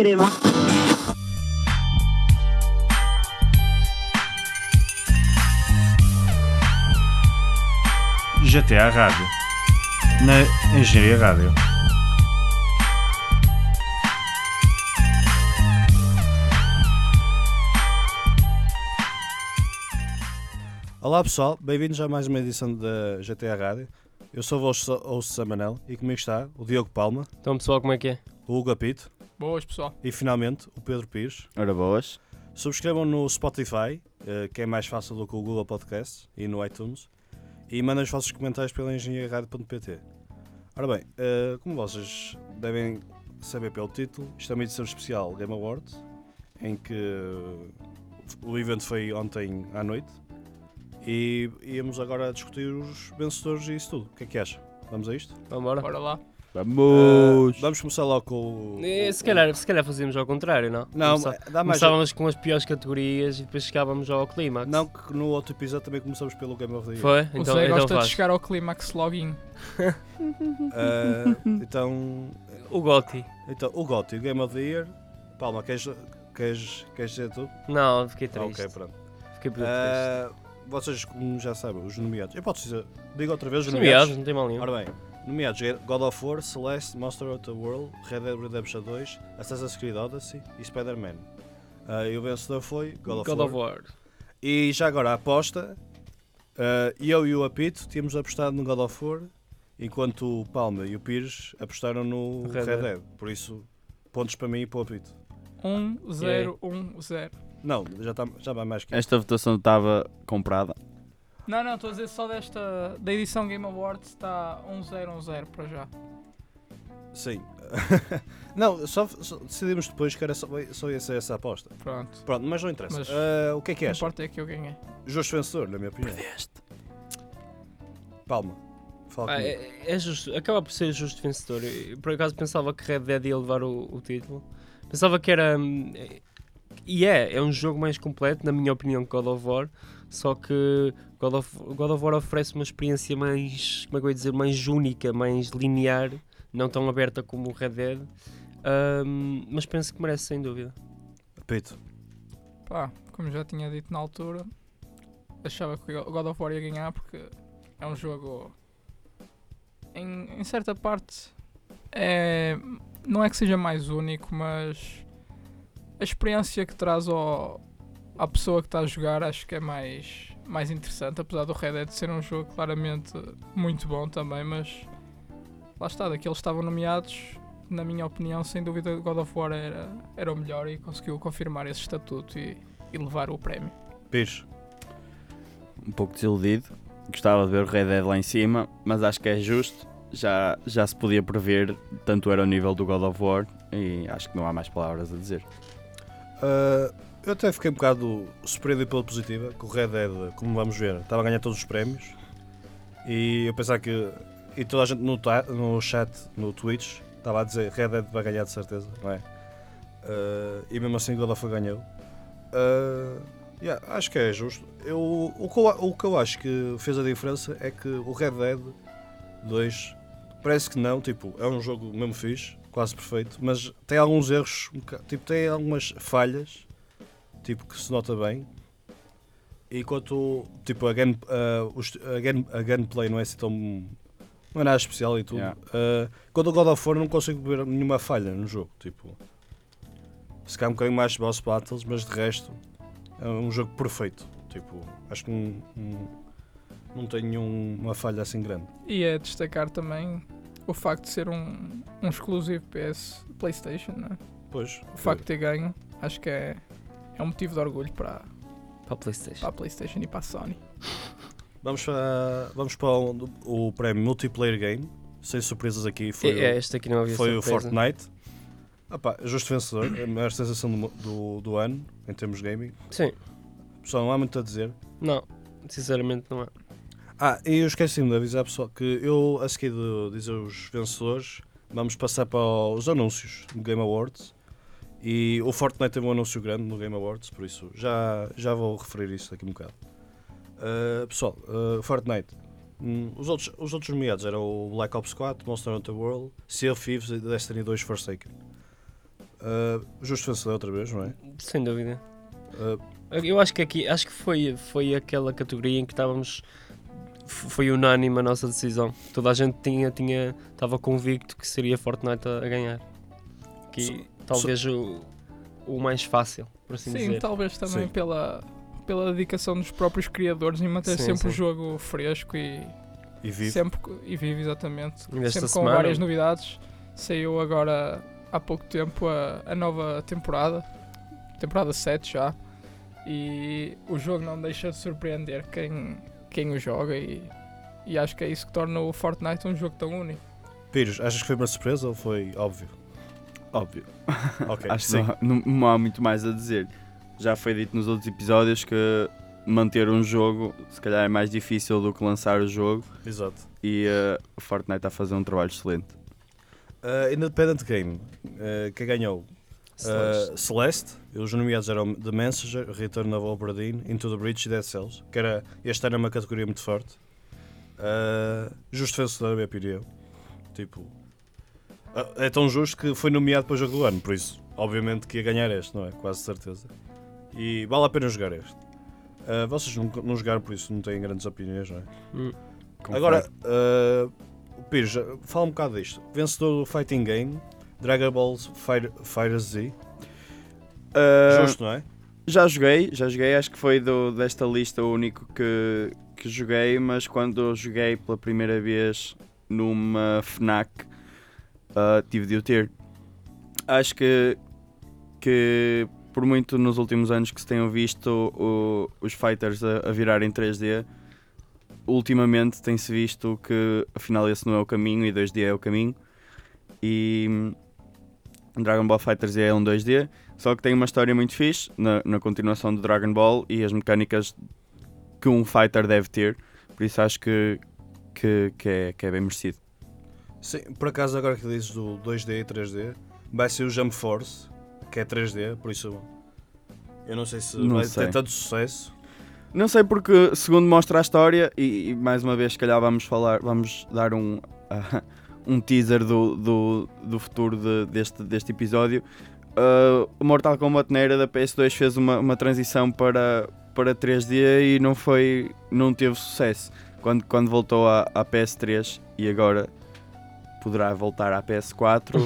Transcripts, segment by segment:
crema. GTA Rádio. Na Engenharia Rádio. Olá pessoal, bem-vindos a mais uma edição da GTA Rádio. Eu sou o vosso host Samanel e comigo está o Diogo Palma, Então pessoal, como é que é? o Hugo Apito Boas, pessoal. e finalmente o Pedro Pires. Ora boas. Subscrevam no Spotify, eh, que é mais fácil do que o Google Podcast, e no iTunes. E mandem os vossos comentários pela engenharia.pt. Ora bem, eh, como vocês devem saber pelo título, isto é uma edição especial Game Awards, em que o evento foi ontem à noite. E íamos agora discutir os vencedores e isso tudo. O que é que acha? Vamos a isto? Vamos embora? Bora lá. Vamos. Eh, vamos começar logo com o. Se calhar, se calhar fazíamos ao contrário, não? Não, Começá- dá mais. Começávamos com as piores categorias e depois chegávamos ao clímax. Não, que no outro episódio também começamos pelo Game of the Year. Foi? o Então, Zé então gosta faz. de chegar ao clímax login. Ah, então, O Gotti. então, o GOTY, o Game of the Year. Palma, queres, queres, queres dizer tu? Não, fiquei Ah, triste. ok, pronto. Fiquei muito Ah, vocês, como já sabem, os nomeados. Eu posso dizer, digo outra vez os. Nomeados, nomeados. não tem mal nenhum. Ora bem, nomeados é God of War, Celeste, Monster Hunter World, Red Dead Redemption 2, Assassin's Creed Odyssey e Spider-Man. Ah, e o vencedor foi God of God War. of War. E já agora a aposta, ah, eu e o Apito tínhamos apostado no God of War, enquanto o Palma e o Pires apostaram no Red Red, Dead. Dead. Por isso, pontos para mim e para o Apito. 1, 0, 1, 0. Não, já, tá, já vai mais que isso. Esta votação estava comprada. Não, não, estou a dizer só desta. Da edição Game Awards está 1, 0, 1, 0 para já. Sim. não, só, só decidimos depois que era só, só ia ser essa aposta. Pronto. Pronto, mas não interessa. Mas- Ah, o que é O que que acha? importa é que eu ganhei. Justo vencedor, na minha opinião. Palma. Fala Ah, é, é justo, acaba por ser justo vencedor. Eu, por acaso pensava que Red Dead ia levar o, o título. Pensava que era. hum, é- E é, é um jogo mais completo, na minha opinião, que God of War. Só que God of, God of War oferece uma experiência mais. Como é que eu ia dizer? Mais única, mais linear, não tão aberta como o Red Dead. Hum, mas penso que merece, sem dúvida. Apito. Pá, como já tinha dito na altura, achava que o God of War ia ganhar porque é um jogo. Em, em certa parte, é, não é que seja mais único, mas a experiência que traz ao, à pessoa que está a jogar acho que é mais, mais interessante. Apesar do Red Dead ser um jogo claramente muito bom também, mas lá está, daqueles que estavam nomeados, na minha opinião, sem dúvida, God of War era, era o melhor e conseguiu confirmar esse estatuto e, e levar o prémio. Pires. Um pouco desiludido. Gostava de ver o Red Dead lá em cima, mas acho que é justo. Já, já se podia prever, tanto era o nível do God of War, e acho que não há mais palavras a dizer. Ah, eu até fiquei um bocado surpreendido pela positiva, que o Red Dead, como vamos ver, estava a ganhar todos os prémios. E eu pensava que. E toda a gente no, no chat, no Twitch, estava a dizer Red Dead vai ganhar de certeza, não é? Ah, e mesmo assim God of War ganhou. Ah, yeah, acho que é justo. Eu, o, que eu, o que eu acho que fez a diferença é que o Red Dead 2 parece que não, tipo, é um jogo mesmo fixe, quase perfeito, mas tem alguns erros, tipo, tem algumas falhas, tipo, que se nota bem. Enquanto, tipo, a, ah, os- a, gun- a gunplay não é assim tão. não é nada especial e tudo. Yeah. Ah, quando o God of War não consigo ver nenhuma falha no jogo, tipo. Se calhar um bocadinho mais boss battles, mas de resto é um jogo perfeito. Tipo, acho que não, não, não tem nenhuma falha assim grande. E é destacar também o facto de ser um, um exclusivo PS PlayStation, né? Pois, o facto de ter ganho, acho que é, é um motivo de orgulho para, Para a PlayStation. para a PlayStation e para a Sony. Vamos para, vamos para o, o prémio Multiplayer Game. Sem surpresas aqui, foi, é, este aqui não havia o, foi o. Fortnite. Ah pá, justo vencedor, é a maior sensação do, do, do ano, em termos de gaming. Sim, Pessoal, não há muito a dizer. não, sinceramente não é. Ah, e eu esqueci-me de avisar pessoal que eu, a seguir de dizer os vencedores, vamos passar para os anúncios do Game Awards. E o Fortnite teve um anúncio grande no Game Awards, por isso já, já vou referir isso daqui um bocado. Ah, pessoal, ah, Fortnite. Hum, os, outros, os outros nomeados eram o Black Ops 4, Monster Hunter World, Sea of Thieves e Destiny 2 Forsaken. Uh, justo vencedor outra vez, não é? Sem dúvida. Uh, Eu acho que aqui, acho que foi, foi aquela categoria em que estávamos. Foi unânime a nossa decisão. Toda a gente tinha, tinha, estava convicto que seria Fortnite a, a ganhar. Que So- talvez o, o mais fácil, por assim Sim, dizer. talvez também Sim. pela, pela dedicação dos próprios criadores em manter Sim, sempre o sim. jogo fresco e e vive. sempre e vive exatamente. E sempre com semana- várias novidades. Saiu agora há pouco tempo a, a nova temporada, temporada 7 já. E o jogo não deixa de surpreender quem, quem o joga e, e acho que é isso que torna o Fortnite um jogo tão único. Pires, achas que foi uma surpresa ou foi óbvio? Óbvio. Ok, Acho que sim. não, não- não há muito mais a dizer. Já foi dito nos outros episódios que manter um jogo se calhar é mais difícil do que lançar o jogo Exato. e eh, o Fortnite está a fazer um trabalho excelente. Uh, Independent Game, uh, quem ganhou? Uh, Celeste, os nomeados eram The Messenger, Return of Obra Dinn, Into the Breach e Dead Cells, que era, este ano é uma categoria muito forte. Uh, justo vencedor, a minha opinião. Tipo, uh, é tão justo que foi nomeado para o jogo do ano, por isso, obviamente que ia ganhar este, não é? Quase certeza. E vale a pena jogar este. Uh, vocês não, não jogaram, por isso não têm grandes opiniões, não é? Hum. Agora, uh, Pires, fala um bocado disto. Vencedor do Fighting Game, Dragon Ball Fire, Fire Z. Eh, Justo, não é? Já joguei, já joguei, acho que foi do, desta lista o único que, que joguei, mas quando joguei pela primeira vez numa FNAC, ah, tive de o ter. Acho que, que por muito nos últimos anos que se tenham visto o- os fighters a, a virar em 3D, ultimamente tem-se visto que afinal esse não é o caminho e 2D é o caminho. E Dragon Ball FighterZ é um 2D, só que tem uma história muito fixe na, na continuação do Dragon Ball e as mecânicas que um fighter deve ter, por isso acho que, que, que, é, que é bem merecido. Sim, por acaso agora que dizes do 2D e 3D, vai ser o Jump Force, que é 3D, por isso eu não sei se Não vai sei. ter tanto sucesso. Não sei porque, segundo mostra a história, e, e mais uma vez, se calhar vamos falar, vamos dar um, ah, um teaser do, do, do futuro de- deste, deste episódio. O Mortal Kombat na era da PS2 fez uma, uma transição para, para 3D e não foi não teve sucesso. Quando, quando voltou à, à PS3 e agora poderá voltar à PS4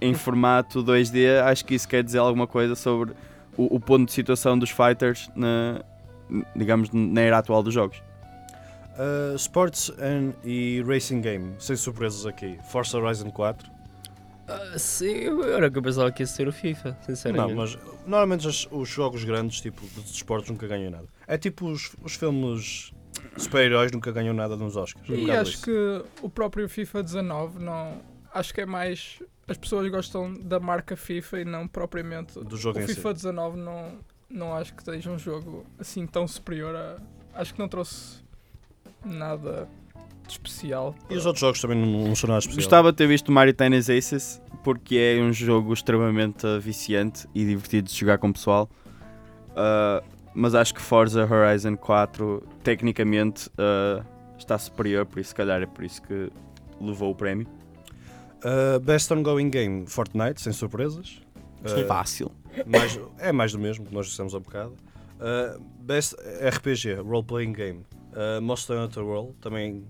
em formato 2D, acho que isso quer dizer alguma coisa sobre o, o ponto de situação dos fighters na, digamos, na era atual dos jogos. Uh, sports and e Racing Game, sem surpresas aqui. Forza Horizon 4. Ah, sim, era que eu pensava que ia ser o FIFA, sinceramente. Não, mas normalmente os, os jogos grandes, tipo de desportos, nunca ganham nada. É tipo os, os filmes super-heróis nunca ganham nada nos Oscars. E acho isso. que o próprio FIFA 19 não. Acho que é mais. As pessoas gostam da marca FIFA e não propriamente. Do jogo o em si. FIFA 19 não, não acho que seja um jogo assim tão superior a. Acho que não trouxe nada de especial. E os outros jogos também não, não são nada especial. Gostava de ter visto Mario Tennis Aces porque é um jogo extremamente viciante e divertido de jogar com o pessoal. Uh, mas acho que Forza Horizon 4 tecnicamente uh, está superior, por isso se calhar é por isso que levou o prémio. Uh, best Ongoing Game, Fortnite, sem surpresas. Uh, Fácil. mais, é mais do mesmo que nós dissemos há bocado. Uh, best RPG, Role Playing Game, uh, Monster Hunter World, também.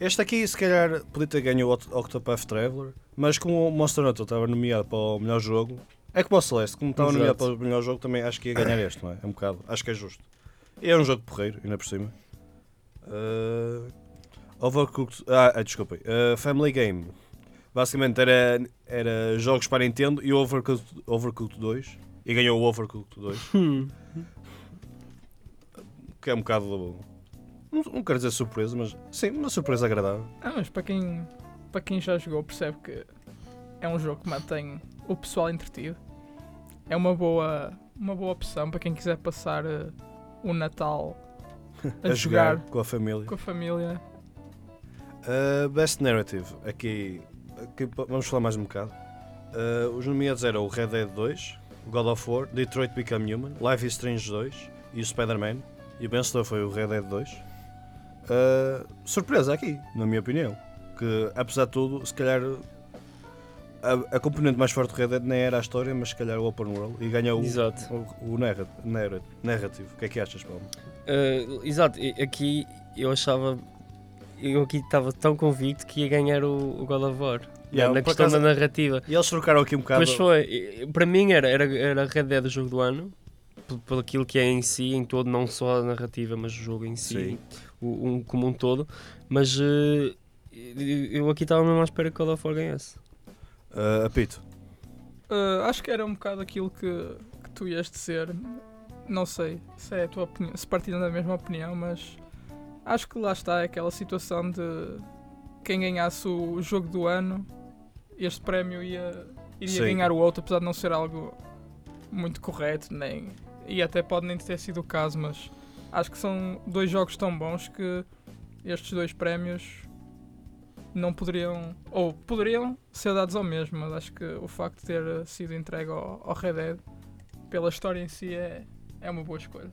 Este aqui, se calhar, podia ter ganho o Oct- Octopath Traveler, mas como o Monster Hunter estava nomeado para o melhor jogo, é como o Celeste, como estava nomeado para o melhor jogo, também acho que ia ganhar este, não é? É um bocado, acho que é justo. E é um jogo porreiro, ainda por cima. Uh, Overcooked. Ah, ah, desculpem. Uh, Family Game. Basicamente era, era jogos para Nintendo e o Overcooked, Overcooked 2. E ganhou o Overcooked 2. Hum. Que é um bocado. Não, não quero dizer surpresa, mas sim, uma surpresa agradável. Ah, mas para quem, para quem já jogou percebe que é um jogo que mantém o pessoal entretido. É uma boa, uma boa opção para quem quiser passar eh, o Natal a, A, jogar, jogar com a família. com a família. Uh, Best Narrative. Aqui, aqui vamos falar mais um bocado. Uh, os nomeados eram o Red Dead 2, o God of War, Detroit Become Human, Life is Strange 2 e o Spider-Man. E o vencedor foi o Red Dead 2. Uh, surpresa aqui, na minha opinião. Que apesar de tudo, se calhar a, a componente mais forte do Red Dead nem era a história, mas se calhar o Open World e ganha o, Exato. o, o narra- narrativo. O que é que achas, Paulo? Uh, exato, aqui eu achava. Eu aqui estava tão convicto que ia ganhar o, o God of War. Yeah, na questão acaso- da narrativa. E eles trocaram aqui um bocado. Mas foi, para mim era, era, era Red Dead o jogo do ano, por, por aquilo que é em si, em todo, não só a narrativa, mas o jogo em si, o, um, como um todo. Mas uh, eu aqui estava mesmo à espera que o God of War ganhasse. Uh, apito. Uh, acho que era um bocado aquilo que, que tu ias dizer. Não sei se é a tua opinião, se partilham da mesma opinião, mas acho que lá está aquela situação de quem ganhasse o jogo do ano, este prémio ia, iria Sim. ganhar o outro, apesar de não ser algo muito correto, nem, e até pode nem ter sido o caso, mas acho que são dois jogos tão bons que estes dois prémios não poderiam, ou poderiam ser dados ao mesmo, mas acho que o facto de ter sido entregue ao, ao Red Dead pela história em si é, é uma boa escolha.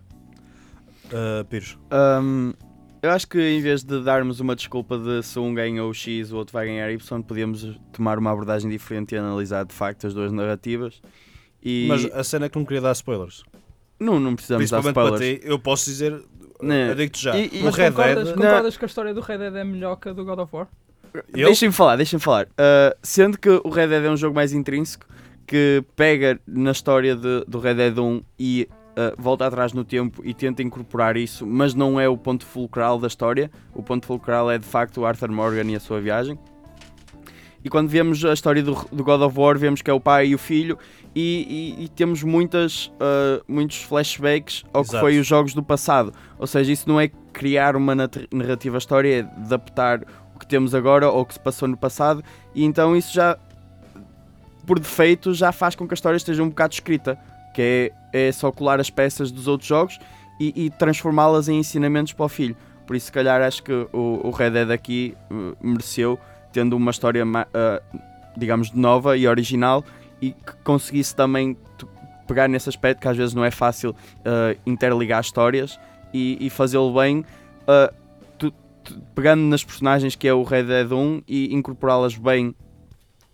Uh, Pires. Hum, eu acho que em vez de darmos uma desculpa de se um ganha o X o outro vai ganhar Y, podíamos tomar uma abordagem diferente e analisar de facto as duas narrativas. E Mas a cena é que não queria dar spoilers. não, não precisamos dar Principalmente para spoilers. ti, eu posso dizer. Eu digo-te já. E- e- Mas Red concordas, Dead. concordas que a história do Red Dead é melhor que a do God of War? Eu, Deixem-me falar, deixem-me falar. Uh, sendo que o Red Dead é um jogo mais intrínseco, que pega na história de- do Red Dead 1 e uh, volta atrás no tempo e tenta incorporar isso, mas não é o ponto fulcral da história. O ponto fulcral é de facto o Arthur Morgan e a sua viagem. E quando vemos a história do, do God of War, vemos que é o pai e o filho, e, e- e temos muitas, uh, muitos flashbacks ao que Exato. foi os jogos do passado. Ou seja, isso não é criar uma narrativa história, é adaptar o que temos agora ou o que se passou no passado, e então isso já, por defeito, já faz com que a história esteja um bocado escrita, que é, é só colar as peças dos outros jogos e, e transformá-las em ensinamentos para o filho. Por isso, se calhar, acho que o, o Red Dead aqui uh, mereceu, tendo uma história, uh, digamos, nova e original, e que conseguisse também pegar nesse aspecto, que às vezes não é fácil uh, interligar histórias, e, e fazê-lo bem. uh, pegando nas personagens que é o Red Dead 1 e incorporá-las bem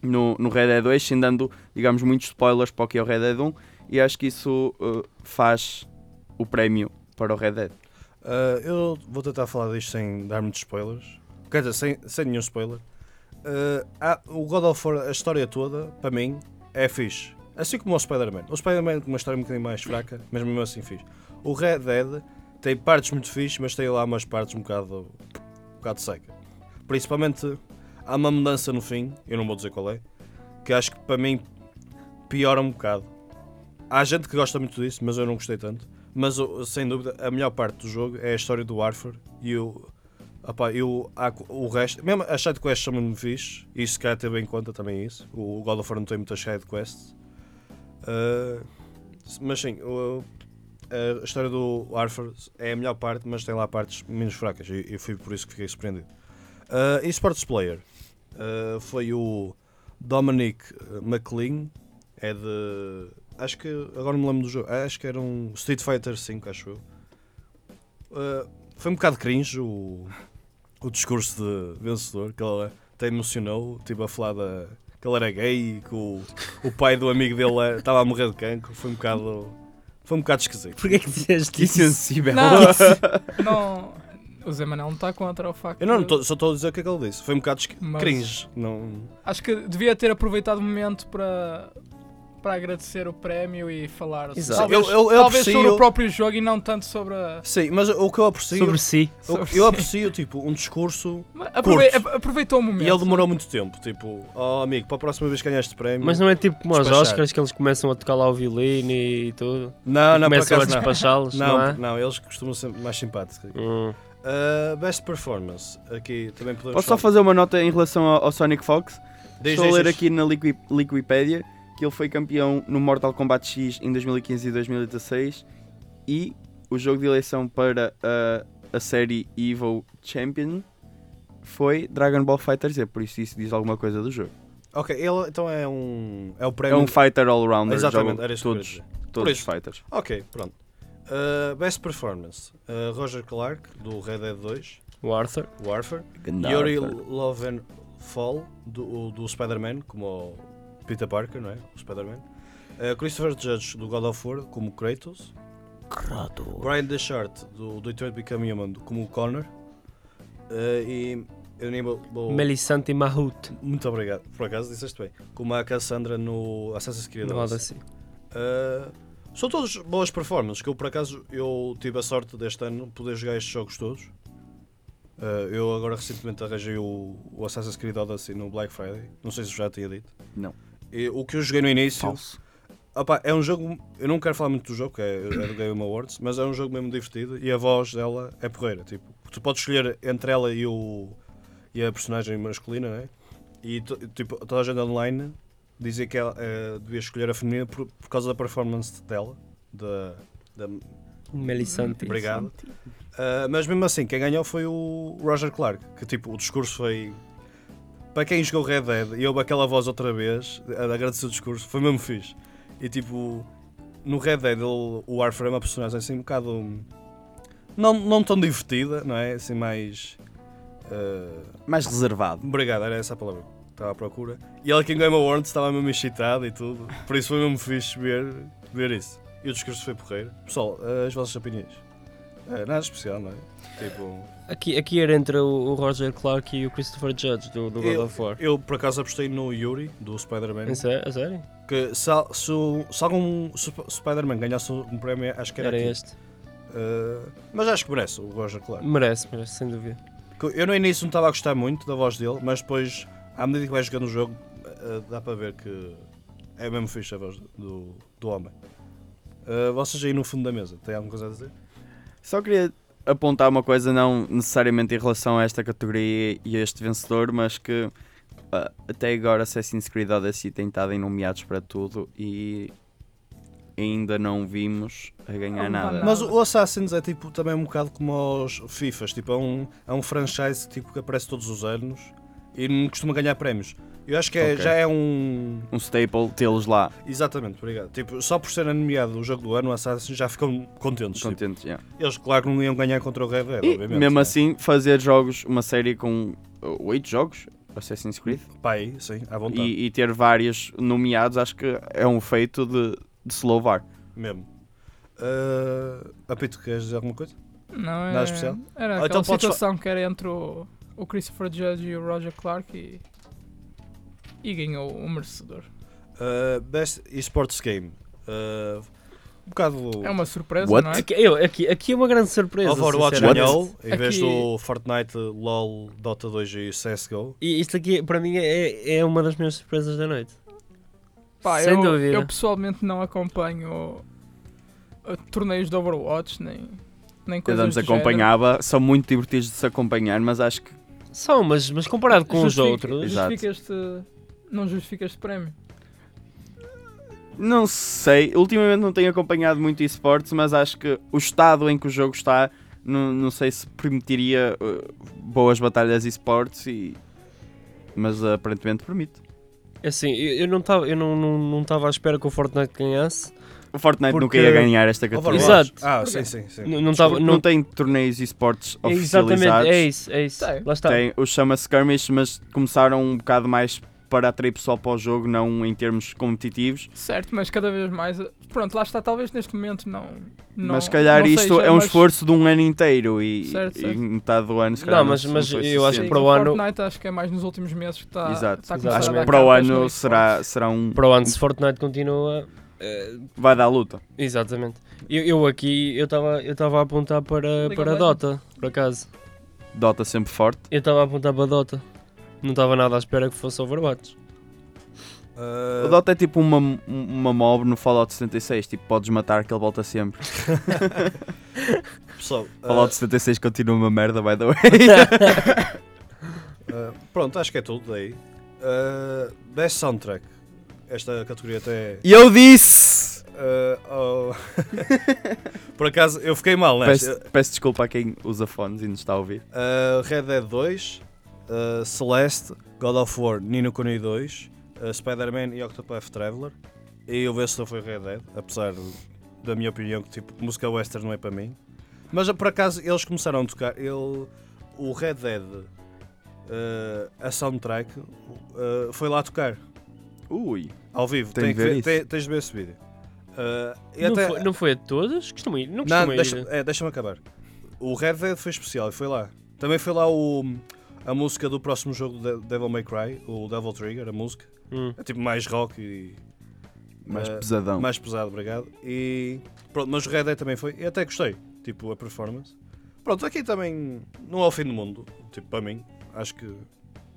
no, no Red Dead 2, sem dando, digamos, muitos spoilers para o que é o Red Dead 1, e acho que isso uh, faz o prémio para o Red Dead. Uh, eu vou tentar falar disto sem dar muitos spoilers. Quer dizer, sem, sem nenhum spoiler. Uh, há- o God of War, a história toda, para mim, é fixe. Assim como o Spider-Man. O Spider-Man com uma história um bocadinho mais fraca, mas mesmo assim fixe. O Red Dead tem partes muito fixe, mas tem lá umas partes um bocado, bocado seca. Principalmente, há uma mudança no fim, eu não vou dizer qual é, que acho que para mim piora um bocado. Há gente que gosta muito disso, mas eu não gostei tanto. Mas sem dúvida, a melhor parte do jogo é a história do Arthur e o. Opá, eu, o resto, mesmo as sidequests são muito fixe, e se calhar teve em conta também isso. O God of War não tem muitas sidequests. Uh, mas sim, a história do Arthur é a melhor parte, mas tem lá partes menos fracas, e, e foi por isso que fiquei surpreendido. Uh, eSports Player uh, foi o Dominic McLean, é de. Acho que. Agora não me lembro do jogo. Acho que era um Street Fighter V, acho eu. Uh, foi um bocado cringe o, o discurso de vencedor, que ele até emocionou, tipo a falar da, que ele era gay e que o, o pai do amigo dele estava a morrer de cancro. Foi um bocado. Foi um bocado esquisito. Porquê que disseste Que isso? sensível. Não, não. O Zé Manel não está contra o facto Eu não, de- tô- só estou a dizer o que é que ele disse. Foi um bocado esqui- Mas- cringe. Não, Acho que devia ter aproveitado o momento para, para agradecer o prémio e falar Exato. talvez, Eu- eu- eu talvez aprecio- sobre o próprio jogo e não tanto sobre a. Sim, mas o que eu aprecio. Sobre si. eu, sobre- eu aprecio tipo, um discurso aprove- aproveitou o momento. e ele demorou muito tempo. Tipo, oh amigo, para a próxima vez que ganhar este prémio. Mas não é tipo como aos. Oscars que eles começam a tocar lá o violino e tudo. não, não, por começam a não. despachá-los, não, Não, é? não, eles costumam ser mais simpáticos. Hum. Uh, best performance. Aqui também podemos. Posso só fazer uma nota em relação ao, ao Sonic Fox? Diz, Estou a ler aqui na Liqui- Liquipedia que ele foi campeão no Mortal Kombat X em 2015 e 2016 e o jogo de eleição para a, a série Evo Champion foi Dragon Ball Fighter Z, por isso isso diz alguma coisa do jogo. Ok, ele então é um. É o É prémio. um fighter all-rounder, Exatamente, era isso todos, todos os fighters. Ok, pronto. Uh, best performance. Uh, Roger Clark, do Red Dead 2, O Arthur. o Arthur. Yuri Lovenfall, do, do Spider-Man, como o, Peter Parker, não é? O Spider-Man. Uh, Christopher Judge do God of War como Kratos. Brian Deschart do Detroit Become Human como Connor. Uh, e eu nem vou. vou- Melisante Mahut. Muito obrigado, por acaso disseste bem. Como a Cassandra no Assassin's Creed. Roda Odyssey. Uh, são todas boas performances, que eu por acaso eu tive a sorte deste ano de poder jogar estes jogos todos. Uh, eu agora recentemente arranjei o, o Assassin's Creed Odyssey no Black Friday. Não sei se já tinha dito. Não. O que eu joguei no início. Falso. Opa, é um jogo. Eu não quero falar muito do jogo, que é, é do Game Awards, mas é um jogo mesmo divertido e a voz dela é porreira. Tipo, tu podes escolher entre ela e, o, e a personagem masculina, né? E tipo, toda a gente online dizia que ela eh, devia escolher a feminina por, por causa da performance dela. Da, da, Melisante. Obrigado. Ah, mas mesmo assim, quem ganhou foi o Roger Clark, que tipo, o discurso foi. Para quem jogou Red Dead e ouve aquela voz outra vez, a agradecer o discurso, foi mesmo fixe. E tipo, no Red Dead ele- o Warframe é uma personagem assim um bocado. Não, não tão divertida, não é? Assim mais. ah, Mais reservado. Obrigado, era essa a palavra. que Estava à procura. E ele aqui em Game Awards estava mesmo excitado e tudo. Por isso foi mesmo fixe ver, ver isso. E o discurso foi porreiro. Pessoal, as vossas opiniões? É, nada especial, não é? Tipo, Aqui, aqui era entre o, o Roger Clark e o Christopher Judge do, do God Eu- of War. eu por acaso apostei no Yuri, do Spider-Man. A sério? Que se, se, se algum Sp- Spider-Man ganhasse um prémio, acho que era, Era aqui. este. Uh, mas acho que merece o Roger Clark. Merece, merece, sem dúvida. Que Eu no início não estava a gostar muito da voz dele, mas depois, à medida que vai jogando o jogo, uh, dá para ver que é mesmo fixe a voz do, do homem. Uh, vocês aí no fundo da mesa, têm alguma coisa a dizer? Só queria apontar uma coisa, não necessariamente em relação a esta categoria e a este vencedor, mas que ah, até agora Assassin's Creed Odyssey tem estado em nomeados para tudo e ainda não vimos a ganhar nada. Mas o Assassins é tipo também um bocado como os FIFAs, tipo, é um, é um franchise tipo, que aparece todos os anos e não costuma ganhar prémios. Eu acho que é- Ok. já é um. Um staple tê-los lá, Exatamente, obrigado. Tipo, só por ser nomeado o jogo do ano, o Assassin's já ficam contentes. tipo. contentes. yeah. Eles, claro que não iam ganhar contra o Red Dead, E obviamente. mesmo né? assim, fazer jogos, uma série com uh, oito jogos, Assassin's Creed, Pá, aí, sim, à vontade. e, e ter vários nomeados, acho que é um feito de, de se louvar. Mesmo. Uh, Apito, queres dizer alguma coisa? Não, é, Nada especial? Era Ah, aquela então podes fa- situação que era entre o, o Christopher Judge e o Roger Clark e, e ganhou o merecedor. Uh, best Esports Game. Uh, um bocado. É uma surpresa, What? não é? Aqui, eu, aqui, aqui é uma grande surpresa. Overwatch ganhou em vez Aqui- do Fortnite, LOL, Dota 2 e CSGO. E isto aqui, para mim, é, é uma das minhas surpresas da noite. Pá, Sem eu, dúvida. eu pessoalmente não acompanho uh, torneios de Overwatch, nem, nem Eu coisas antes do género. acompanhava, são muito divertidos de se acompanhar, mas acho que São, mas, mas comparado com os Justifica- outros. Exato. Justifica este, não justifica este prémio. Não sei, ultimamente não tenho acompanhado muito esportes, mas acho que o estado em que o jogo está, não, não sei se permitiria uh, boas batalhas esportes, e... mas uh, aparentemente permite. Assim, eu, eu não estava eu não, não, não estava à espera que o Fortnite ganhasse. O Fortnite nunca Porque- ia ganhar esta categoria. Exato. Ah, sim, sim, sim. Não, não, estava, Não, não, tem torneios esportes Exatamente, oficializados. é isso, é isso. Tem. Lá está. Tem o chama Skirmish, mas começaram um bocado mais para atrair pessoal para o jogo, não em termos competitivos. Certo, mas cada vez mais. Pronto, lá está, talvez neste momento não. não mas se calhar não isto seja, é um mas- esforço de um ano inteiro e, Certo, e certo. metade do ano se calhar Não, mas- não mas eu acho que para o o ano- Fortnite acho que é mais nos últimos meses que está. Exato. está a Exato. começar Acho que para o ano será, será um. Para o ano, se Fortnite continua. Eh, Vai dar luta. exatamente. Eu, eu aqui eu estava eu estava a apontar para, para of Dota, por acaso. Dota sempre forte. Eu estava a apontar para Dota. Não estava nada à espera que fosse Overwatch. Uh, O Dota é tipo uma, uma mob no Fallout 76. Tipo, podes matar que ele volta sempre. pessoal, uh, Fallout 76 continua uma merda, by the way. uh, pronto, acho que é tudo daí. Uh, best Soundtrack. Esta categoria até. E eu disse! Uh, oh. Por acaso, eu fiquei mal nesta. Peço, peço desculpa a quem usa fones e nos está a ouvir. Uh, Red Dead 2, uh, Celeste, God of War, Nino Kuni 2, uh, Spider-Man e Octopath Traveler. E o vencedor foi Red Dead, apesar da minha opinião que tipo, música western não é para mim. Mas por acaso eles começaram a tocar, ele, o Red Dead, uh, a soundtrack, uh, foi lá tocar. Ui, Ao vivo, tem de que ver tem- tens de ver esse vídeo. Uh, e Não, até- foi, não foi a todas? Costuma ir. Não Não, deixa, é, deixa-me acabar. O Red Dead foi especial e foi lá. Também foi lá o, a música do próximo jogo de Devil May Cry, o Devil Trigger, a música. Hum. É tipo mais rock e mais Eh, pesadão. mais pesado, obrigado. E pronto, mas o Red Dead também foi. E até gostei, tipo, a performance. Pronto, aqui também não é o fim do mundo, tipo, para mim. Acho que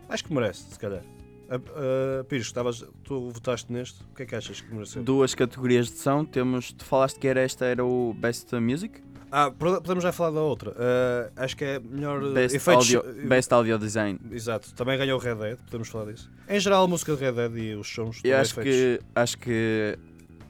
acho que merece, se calhar. Uh, uh, Pires, estavas, tu votaste neste, o que é que achas que mereceu? Duas categorias de som. Temos, tu falaste que era esta era o Best Music? Ah, pode- podemos já falar da outra. Uh, acho que é melhor uh, Best, efeitos. audio, Best Audio Design. Exato, também ganhou o Red Dead, podemos falar disso. Em geral, a música de Red Dead e os sons. Eu acho efeitos. que, acho que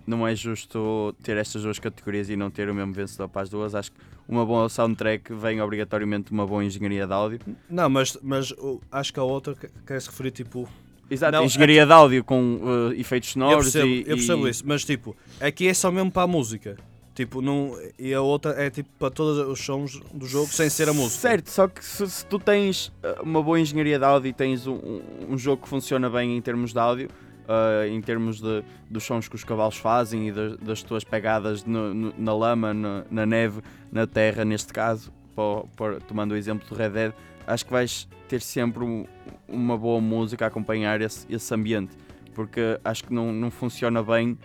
não é justo ter estas duas categorias e não ter o mesmo vencedor para as duas. Acho que uma boa soundtrack vem obrigatoriamente de uma boa engenharia de áudio. Não, mas, mas acho que a outra que- quer se referir tipo. Exato, Não, engenharia de áudio com uh, efeitos Eu sonoros percebo, e, eu percebo e- isso, mas tipo, aqui é só mesmo para a música. Tipo, não, e a outra é tipo para todos os sons do jogo sem ser a música. Certo, só que se, se tu tens uh, uma boa engenharia de áudio e tens um, um- jogo que funciona bem em termos de áudio, uh, em termos de, dos sons que os cavalos fazem e das, das tuas pegadas no- no- na lama, na, na neve, na terra, neste caso, pó- pó- tomando o exemplo do Red Dead, acho que vais ter sempre um- uma boa música a acompanhar esse, esse ambiente, porque acho que não, não funciona bem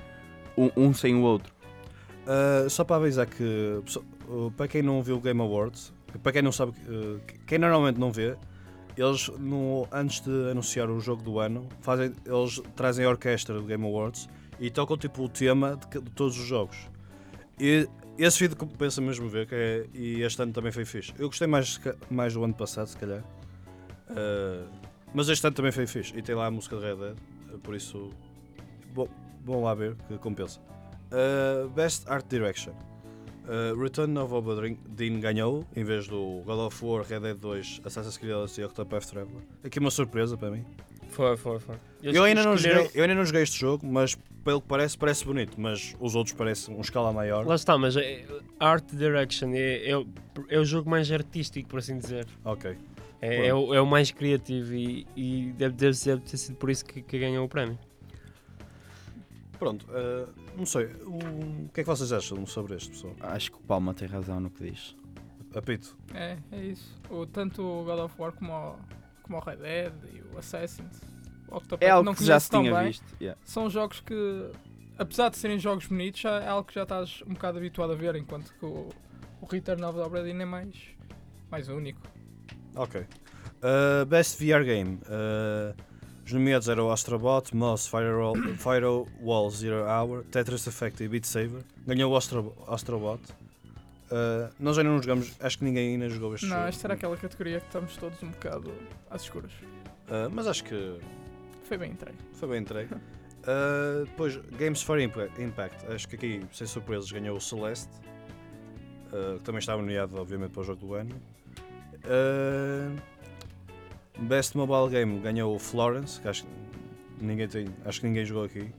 um, um sem o outro. Uh, só para avisar que, uh, para quem não viu o Game Awards, para quem não sabe, uh, quem normalmente não vê, eles no, antes de anunciar o jogo do ano, fazem, eles trazem a orquestra do Game Awards e tocam tipo o tema de, de todos os jogos. E esse vídeo compensa mesmo ver, que é, e este ano também foi fixe. Eu gostei mais, mais do ano passado, se calhar. Uh, mas este ano também foi fixe. E tem lá a música de Red Dead, uh, por isso, bom, lá ver que compensa. Uh, Best Art Direction. Uh, Return of Obra Dinn ganhou, em vez do God of War, Red Dead 2, Assassin's Creed Odyssey e Octopath Traveler. Aqui uma surpresa para mim. Foi, foi, foi. Eles Eu ainda, não escolheram- joguei, eu ainda não joguei este jogo, mas pelo que parece, parece bonito. Mas os outros parecem um escala maior. Lá está, mas é- Art Direction é, é, o- é o jogo mais artístico, por assim dizer. Ok. É, é, o, é o mais criativo e, e deve, deve, deve ter sido por isso que, que ganhou o prémio. Pronto, uh, não sei. O, o que é que vocês acham sobre este, pessoal? Acho que o Palma tem razão no que diz. Apito. É, é isso. O, tanto o God of War como o, como o Red Dead e o Assassin's. Octopath, É algo não que já se tinha bem. visto. yeah. São jogos que, apesar de serem jogos bonitos, já é algo que já estás um bocado habituado a ver, enquanto que o, o Return of the Obra Dinn é mais, mais único. Ok. Uh, best VR Game. Uh, os nomeados eram Astrobot, Moss, Firewall, Firewall Zero Hour, Tetris Effect e Beat Saber. Ganhou o Astro, Astrobot. Uh, nós ainda não jogamos, acho que ninguém ainda jogou este Não, jogo. esta era aquela categoria que estamos todos um bocado às escuras. Uh, mas acho que Foi bem entregue. foi bem entregue. Uh, depois, Games for Impa- Impact. Acho que aqui, sem surpresas, ganhou o Celeste. uh, que também estava nomeado, obviamente, para o jogo do ano. Uh, Best Mobile Game ganhou o Florence, que acho que ninguém tem, acho que ninguém jogou aqui.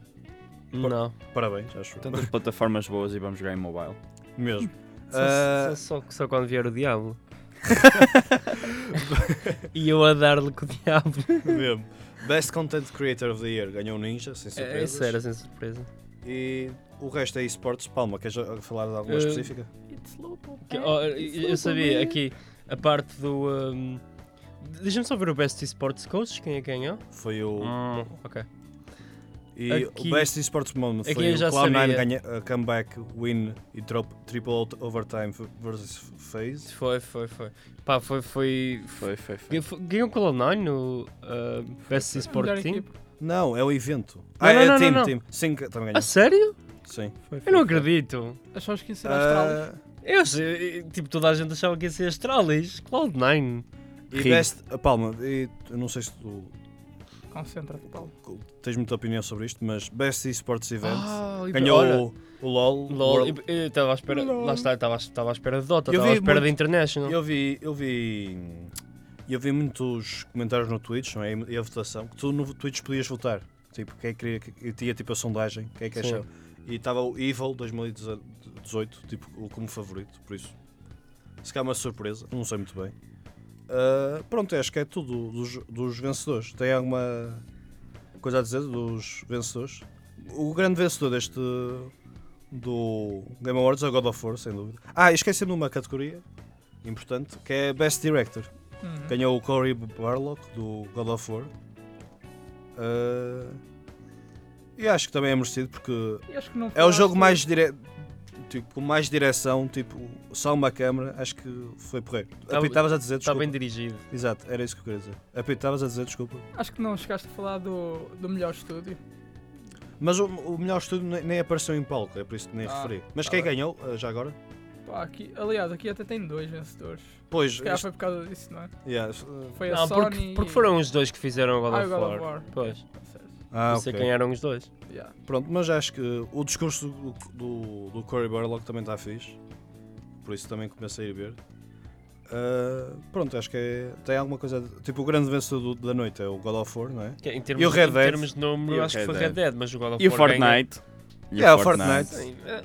Não. Parabéns, acho. Tantas plataformas boas e vamos jogar em mobile. Mesmo. Só, Uh, só, só, só quando vier o diabo. e eu a dar-lhe com o diabo. mesmo. Best Content Creator of the Year ganhou o Ninja, sem É, surpresas. isso era sem surpresa. E o resto é esportes. Palma, queres falar de alguma Uh, específica? It's local. Que- oh, eu eu sabia aqui a parte do. Um, Deixa-me só ver o Best Esports Coach, quem é que ganhou? Foi o. Hum, ok. E Aqui- o Best Esports Moment foi o já Cloud9 sabia. ganha a comeback, win e drop, triple out- overtime versus phase. Foi, foi, foi. Pá, foi. foi, Foi, foi, foi. foi- foi ganhou o Call 9 no uh, Best Esport Melhor Team? equipe. Não, é o evento. Não, ah, não, é não, team, não, team. Sim, também A ganhou. sério? Sim. Eu não acredito. Achavas que isso era Astralis? Ah, Eu sei, tipo, toda a gente achava que ia ser Astralis. Cloud9. e Sim. Best. Palma, e eu não sei se tu Concentra-te, Paulo. tens muita opinião sobre isto, mas Best Esports Event Ah, ganhou olha, o, o LOL. LOL, estava à espera. Lá está, estava estava à espera de Dota, Eu estava à vi espera de International. Eu vi, eu vi, eu vi muitos comentários no Twitch, não é? E a votação, que tu no Twitch podias votar. Tipo, quem queria, que- tinha tipo a sondagem, quem é que achava. E estava o Evil 2018, tipo, como favorito, por isso. Se calhar uma surpresa, não sei muito bem. Ah, pronto, acho que é tudo dos, dos vencedores. Tem alguma. coisa a dizer dos vencedores. O grande vencedor deste do Game Awards é o God of War, sem dúvida. Ah, esqueci de uma categoria importante que é Best Director. Uhum. Ganhou o Cory Barlock do God of War. Ah, e acho que também é merecido porque é o jogo mais dire... tipo, com mais direção, tipo, só uma câmera, acho que foi porreiro. Tá- A Pete, estavas a dizer, Está desculpa. bem dirigido. Exato, era isso que eu queria dizer. A Pete, estavas a dizer, desculpa. Acho que não chegaste a falar do, do melhor estúdio. Mas o, o melhor estúdio nem, apareceu em palco, é por isso que nem Ah, referi. Mas tá quem bem. ganhou, ah, já agora? Pá, aqui, aliás, aqui até tem dois vencedores. Pois, Se calhar este- foi por causa disso, não é? yeah, Foi a Não, Sony. porque, porque foram os dois que fizeram o God Ah, of God War. of War. Pois. Ah, não sei ok. quem eram os dois. Yeah. Pronto, mas acho que o discurso do, do, do Cory Barlock também está fixe. Por isso também comecei a ir ver. Ah, pronto, acho que é, tem alguma coisa. de- tipo, o grande vencedor do- da noite é o God of War, não é? Que em termos, E o Red em Dead? termos de número, o acho que Red foi Dead? Red Dead, mas o God of E o War ganha- Fortnite. E Yeah, o Fortnite. É,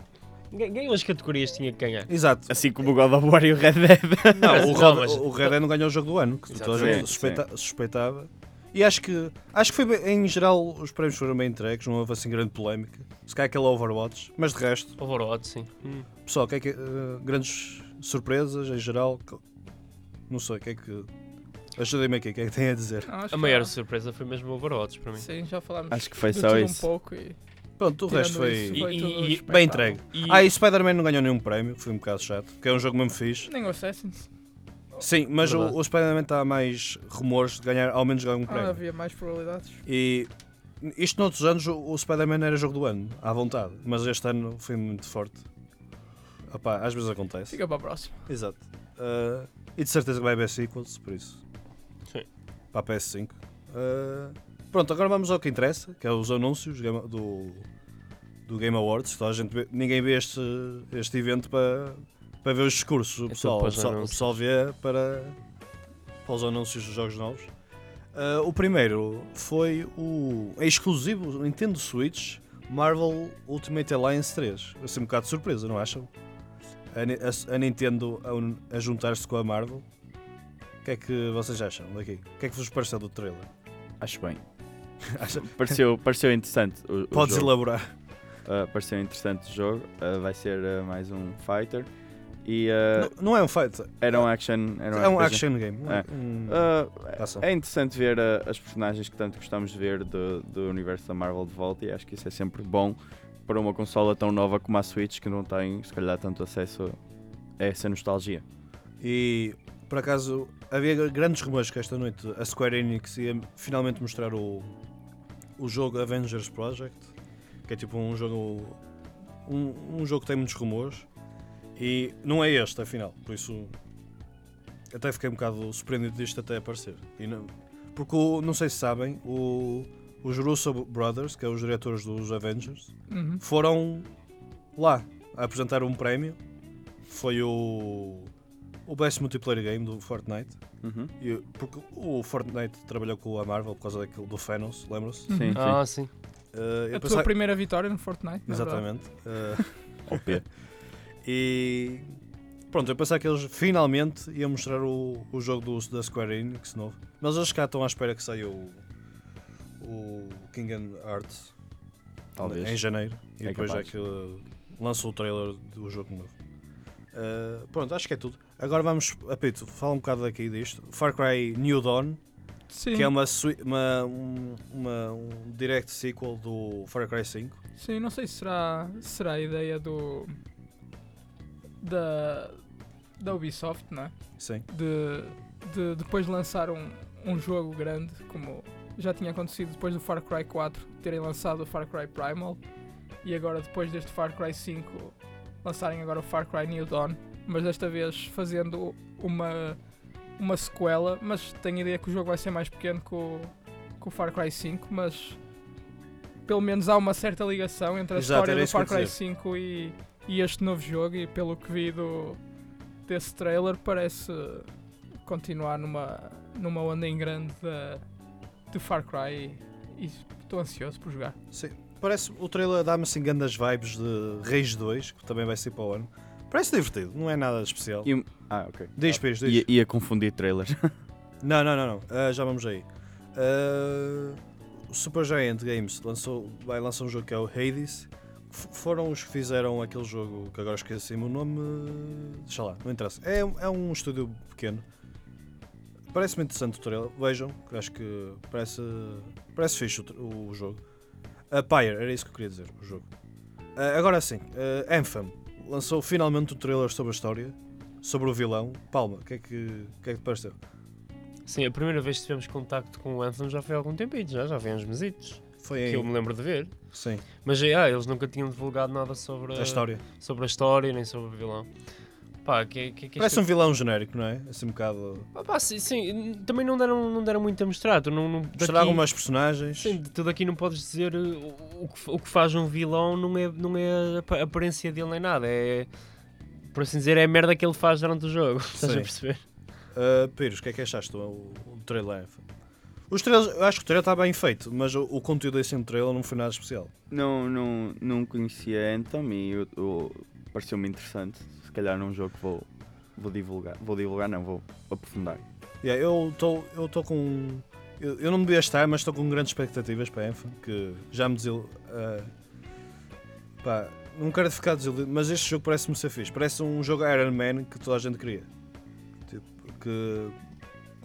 gan- Ganhou as categorias que tinha que ganhar. Exato. Assim como o God of War e o Red Dead. Não, o, não, mas- o Red Dead não ganhou o jogo do ano, que toda a gente suspeita- suspeitava. E acho que, acho que foi bem- em geral os prémios foram bem entregues, não houve assim grande polémica. Se calhar aquele Overwatch, mas de resto, Overwatch, sim. Hum. pessoal, que é que, eh, grandes surpresas em geral. que- Não sei, o que é que. Ajudem-me aqui, o que é que tem a dizer? Não, acho A maior já- surpresa foi mesmo o Overwatch para mim. Sim, já falámos. Acho que foi só isso. um pouco e Pronto, o resto foi isso, foi E- e- bem entregue. E, Ah, e Spider-Man não ganhou nenhum prémio, foi um bocado chato, que é um jogo mesmo fixe. Nem o Assassin's. Sim, mas o, o Spider-Man está a mais rumores de ganhar, ao menos ganhar um Ah, prémio. havia mais probabilidades. E isto noutros anos o, o Spider-Man era jogo do ano, à vontade, mas este ano foi muito forte. Opá, às vezes acontece. Fica para a próxima. Exato. Ah, e de certeza que vai haver sequels, por isso. Sim. Para a PS5. Ah, pronto, agora vamos ao que interessa, que é os anúncios do, do Game Awards. Toda a gente vê- ninguém vê este, este evento para, para ver os discursos. O É pessoal, tudo para o pessoal, o pessoal vê para, para os anúncios dos jogos novos. Ah, o primeiro foi o é exclusivo do Nintendo Switch Marvel Ultimate Alliance 3. Assim um bocado de surpresa, não acham? A, a- a Nintendo a, a juntar-se com a Marvel. O que é que vocês acham daqui? O que é que vos pareceu do trailer? Acho bem. Pareceu, pareceu interessante o, o Podes jogo. elaborar. Uh, pareceu interessante o jogo. Uh, vai ser uh, mais um fighter. E uh, não, não é um fight, era um action. Era é um RPG. action game. É. Um- Uh, é interessante ver uh, as personagens que tanto gostamos de ver do, do universo da Marvel de volta e acho que isso é sempre bom para uma consola tão nova como a Switch que não tem, se calhar, tanto acesso a essa nostalgia. E por acaso havia grandes rumores que esta noite a Square Enix ia finalmente mostrar o, o jogo Avengers Project, que é tipo um jogo um, um jogo que tem muitos rumores e não é este afinal, por isso até fiquei um bocado surpreendido disto até aparecer. E não, porque o- não sei se sabem, o, os Russo Brothers, que é os diretores dos Avengers, Uhum. foram lá a apresentar um prémio. Foi o, o best multiplayer game do Fortnite. Uhum. E, porque o Fortnite trabalhou com a Marvel por causa daquilo do Thanos, lembra-se? Uhum. Sim, sim. Ah, sim. Uh, A tua pensava- primeira vitória no Fortnite. Exatamente. Uh, OP. e pronto, eu pensava que eles finalmente iam mostrar o, o jogo do, da Square Enix novo. Mas eles cá estão à espera que saia o, o Kingdom Hearts Talvez. em janeiro. E É depois capaz. é que lança o trailer do jogo novo. Uh, pronto, acho que é tudo. Agora vamos, apito, fala um bocado daqui disto. Far Cry New Dawn, Sim, que é uma, uma, um, uma- um direct sequel do Far Cry 5. sim, não sei se será, será a ideia do. Da. da Ubisoft, não é? Sim. de, de depois de lançar um, um jogo grande, como já tinha acontecido depois do Far Cry 4 terem lançado o Far Cry Primal e agora depois deste Far Cry 5 lançarem agora o Far Cry New Dawn, mas desta vez fazendo uma uma sequela, mas tenho a ideia que o jogo vai ser mais pequeno que o, que o Far Cry 5, mas pelo menos há uma certa ligação entre a Exato, história do Far Cry 5 e, e este novo jogo e pelo que vi do, desse trailer parece continuar numa, numa onda em grande de, de Far Cry e estou ansioso por jogar. Sim. Parece, o trailer dá-me assim grandes vibes de Rage 2, que também vai ser para o ano. Parece divertido, não é nada especial. E Ah, ok. Diz, Pires, diz. Ia, ia confundir trailers. Não, não, não, não. Ah, já vamos aí. Ah, Supergiant Games lançou, vai lançar um jogo que é o Hades. Foram os que fizeram aquele jogo que agora esqueci-me o nome. Deixa lá, não interessa. É, é um estúdio pequeno. Parece-me interessante o trailer. Vejam, acho que parece, parece fixe o, o jogo. A Pyre, era isso que eu queria dizer, o jogo. Ah, agora sim, ah, Anthem lançou finalmente o trailer sobre a história, sobre o vilão. Palma, o que é que, que, é que te pareceu? Sim, a primeira vez que tivemos contacto com o Anthem já foi há algum tempinho, já, já há uns mesitos. Foi Que em, eu me lembro de ver. sim, Mas ah, eles nunca tinham divulgado nada sobre a história. sobre a história nem sobre o vilão. Pá, que, que, que Parece um vilão genérico, não é? Assim um bocado. Ah, pá, sim, sim, também não deram, não deram muito a mostrar. Tu não, não, Mostrar daqui- algumas personagens. Sim, aqui não podes dizer uh, o, o que, o que faz um vilão não é, não é a apa- aparência dele nem nada, é por assim dizer, é a merda que ele faz durante o jogo. Estás a Sim. perceber? Uh, Pires, o que é que achaste do trailer? Os trailers, eu acho que o trailer está bem feito, mas o, o conteúdo desse trailer não foi nada especial. Não, não, não conhecia Anthem e eu- eu- pareceu-me interessante. Se calhar num jogo que vou, vou divulgar. Vou divulgar, não, vou aprofundar. Yeah, eu estou com. Eu, eu não me devia estar, mas estou com grandes expectativas para a Anthem, que já me desil. Uh, pá, não quero ficar desiludido, mas este jogo parece-me ser fixe. Parece um jogo Iron Man que toda a gente queria. Tipo, que.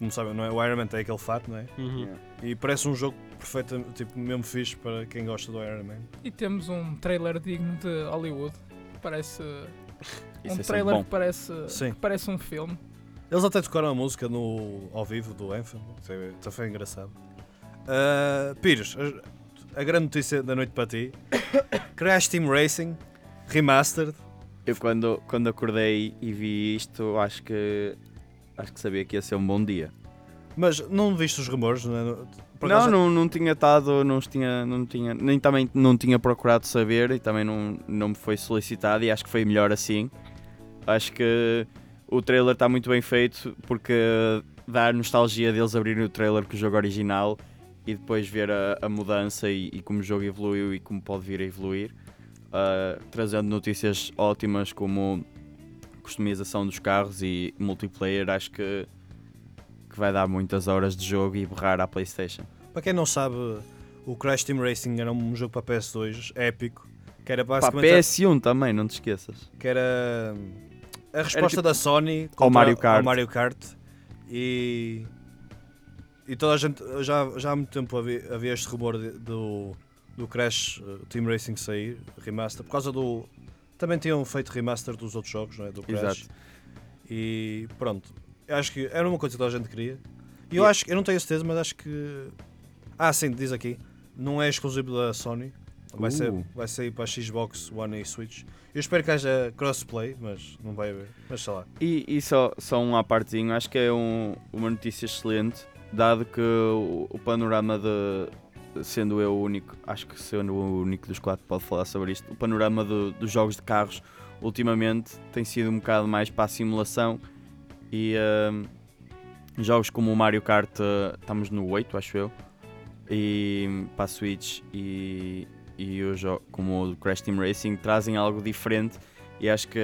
Como sabem, não é? o Iron Man tem aquele fato, não é? Uhum. Yeah. E parece um jogo perfeito, tipo, mesmo fixe para quem gosta do Iron Man. E temos um trailer digno de Hollywood. Parece. Isso um é trailer que parece, Sim. que parece um filme. Eles até tocaram a música no, ao vivo do Anthem, até foi engraçado. Uh, Pires, a, a grande notícia da noite para ti: Crash Team Racing Remastered. Eu quando, quando acordei e vi isto, acho que acho que sabia que ia ser um bom dia. Mas não viste os rumores? Não, é? Não, não, não tinha estado, não tinha, não tinha, nem também não tinha procurado saber e também não, não me foi solicitado e acho que foi melhor assim. Acho que o trailer está muito bem feito porque dá nostalgia deles abrirem o trailer com o jogo original e depois ver a, a mudança e, e como o jogo evoluiu e como pode vir a evoluir, Ah, trazendo notícias ótimas como customização dos carros e multiplayer. Acho que, que vai dar muitas horas de jogo e borrar à PlayStation. Para quem não sabe, o Crash Team Racing era um jogo para PS2 épico. Que era basicamente PS1 também, não te esqueças. que era hum, a resposta tipo da Sony ao Mario Kart. ao Mario Kart. E, e toda a gente já, já há muito tempo havia, havia este rumor de- do, do Crash uh, Team Racing sair, remaster, por causa do. Também tinham feito remaster dos outros jogos, não é? Do Crash. Exato. E pronto, acho que era uma coisa que toda a gente queria. E eu E- acho que, eu não tenho certeza, mas acho que. Ah, sim, diz aqui, não é exclusivo da Sony. Vai, ser, Uh. vai sair para Xbox One e Switch. Eu espero que haja crossplay, mas não vai haver. Mas sei lá. E, e só, só um à partezinho, acho que é um- uma notícia excelente, dado que o, o panorama de. Sendo eu o único, acho que sendo o único dos quatro pode falar sobre isto, o panorama do- dos jogos de carros ultimamente tem sido um bocado mais para a simulação e hum, jogos como o Mario Kart, eh, estamos no 8, acho eu, e para a Switch e, e o jogo como o Crash Team Racing trazem algo diferente e acho que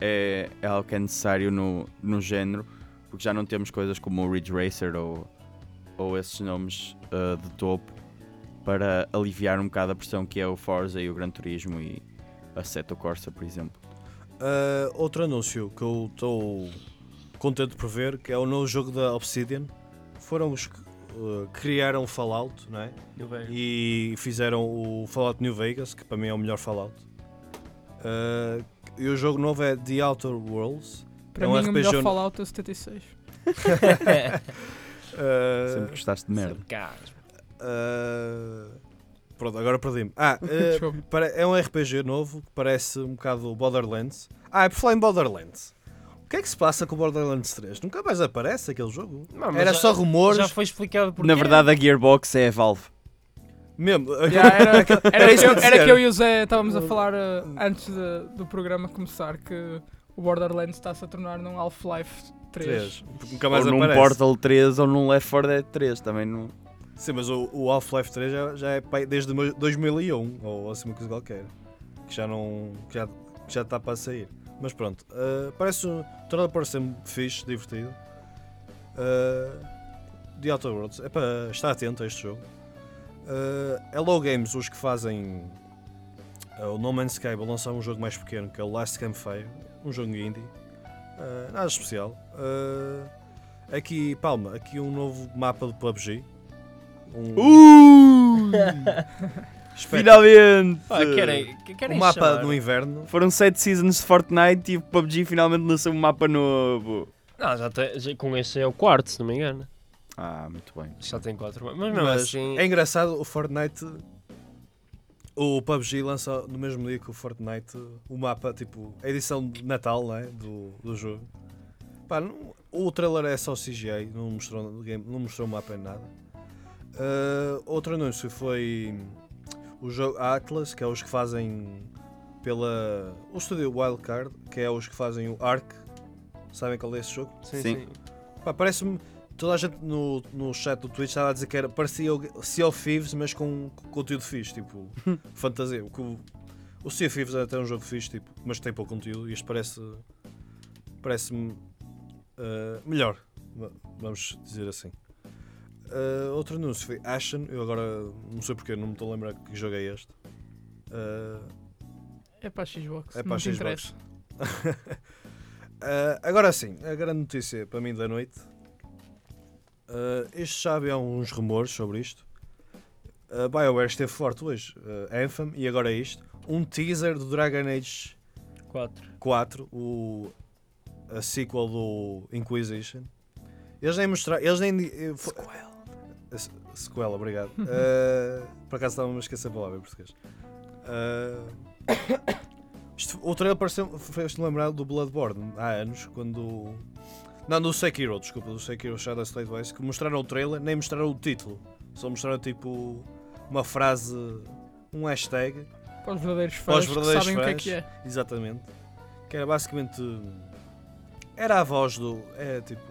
é, é algo que é necessário no, no género, porque já não temos coisas como o Ridge Racer ou, ou esses nomes uh, de topo para aliviar um bocado a pressão que é o Forza e o Gran Turismo e a Seto Corsa, por exemplo. Ah, outro anúncio que eu estou contente por ver, que é o novo jogo da Obsidian. Foram os que uh, criaram Fallout, não é? E fizeram o Fallout New Vegas, que para mim é o melhor Fallout. Ah, e o jogo novo é The Outer Worlds. Para É um mim, o RPG melhor no- Fallout é o 76. Ah, Sempre gostaste de merda. Sarcasmo. Ah, pronto, agora perdi-me. Ah, para- é um RPG novo que parece um bocado o Borderlands. Ah, é por falar em Borderlands. O que é que se passa com o Borderlands 3? Nunca mais aparece aquele jogo. Não, Era já- só rumores. Já foi explicado porque Na verdade, a Gearbox é a Valve. Mesmo. Yeah, era, era, Era que isso que eu, era que eu e o Zé estávamos a falar uh, antes de- do programa começar que o Borderlands está-se a tornar num Half-Life 3. 3. Porque nunca mais ou num aparece. Portal 3 ou num Left 4 Dead 3, também não... Sim, mas o, o Half-Life 3 já, já é desde mo- 2001, ou assim uma coisa qualquer. Que já não. que já, que já está para sair. Mas pronto, ah, parece um. Torna parece-me fixe, divertido. Uh, The Outer Worlds, é para estar atento a este jogo. Uh, Hello Games, os que fazem uh, o No Man's Sky, vão lançar um jogo mais pequeno que é o Last Campfire, um jogo indie, uh, nada especial. Uh, aqui, Palma, aqui um novo mapa do PUBG. Um, Uh! finalmente! Pá, querem, que- querem um mapa chamar? no inverno. Foram 7 seasons de Fortnite e o PUBG finalmente lançou um mapa novo. Não, já tem, já- com este é o quarto, se não me engano. Ah, muito bem. Já tem quatro. Mas mesmo Mas assim. é engraçado, o Fortnite, o PUBG lança no mesmo dia que o Fortnite o mapa, tipo, a edição de Natal não é? do, do jogo. Pá, não- o trailer é só CGI, não mostrou, game- não mostrou o mapa em nada. Ah, outro anúncio foi o jogo Atlas, que é os que fazem pela. o estúdio Wildcard, que é os que fazem o Ark. Sabem qual é esse jogo? Sim, Sim. sim. Pá, parece-me. Toda a gente no, no chat do Twitch estava a dizer que era, parecia o Sea of Thieves, mas com, com conteúdo fixe, tipo, fantasia. O, o, o Sea of Thieves é até um jogo fixe, tipo, mas tem pouco conteúdo e este parece. parece-me ah, melhor, va- vamos dizer assim. Ah, outro anúncio foi Ashen, eu agora não sei porque, não me estou a lembrar que jogo é este. Ah, É para a Xbox. É não para a te Xbox. interessa. Ah, agora sim, a grande notícia para mim da noite. Ah, isto já havia uns rumores sobre isto. A BioWare esteve forte hoje. ah, Anthem e agora é isto. Um teaser do Dragon Age Quatro. 4, o, a sequel do Inquisition. Eles nem mostraram. Eles nem. eh, Sequela, obrigado. Ah, por acaso estava-me a esquecer a palavra em português. Ah, isto- o trailer pareceu, fez-me lembrar do Bloodborne há anos, quando. Não, do Sekiro, desculpa, do Sekiro Shadow Slate Wise, que mostraram o trailer, nem mostraram o título. Só mostraram tipo uma frase, um hashtag Para os verdadeiros Para os fãs verdadeiros sabem o que é fãs. que é. Exatamente. Que era basicamente. Era a voz do. É tipo.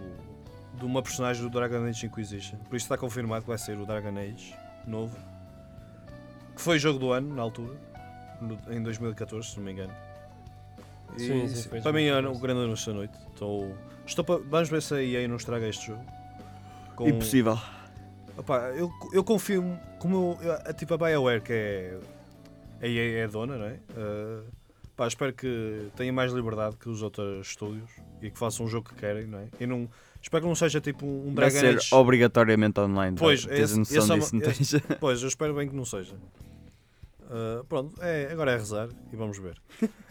De uma personagem do Dragon Age Inquisition. Por isso está confirmado que vai ser o Dragon Age novo. Que foi jogo do ano, na altura. no- em 2014, se não me engano. E, Sim, sim, para mim é 2014. o grande anúncio da noite. Estou, estou pa- vamos ver se a EA não estraga este jogo. Com- Impossível. Opá, eu, eu confio, como eu, a, tipo a BioWare, que é a EA é a dona, não é? Uh, pá, espero que tenha mais liberdade que os outros estúdios e que façam um jogo que querem, não é? E não, espero que não seja tipo um Vai Dragon ser Age. obrigatoriamente online. Pois, vai. tens esse- noção é disso, não esse- tens? Pois, eu espero bem que não seja. Uh, pronto, é, agora é rezar e vamos ver.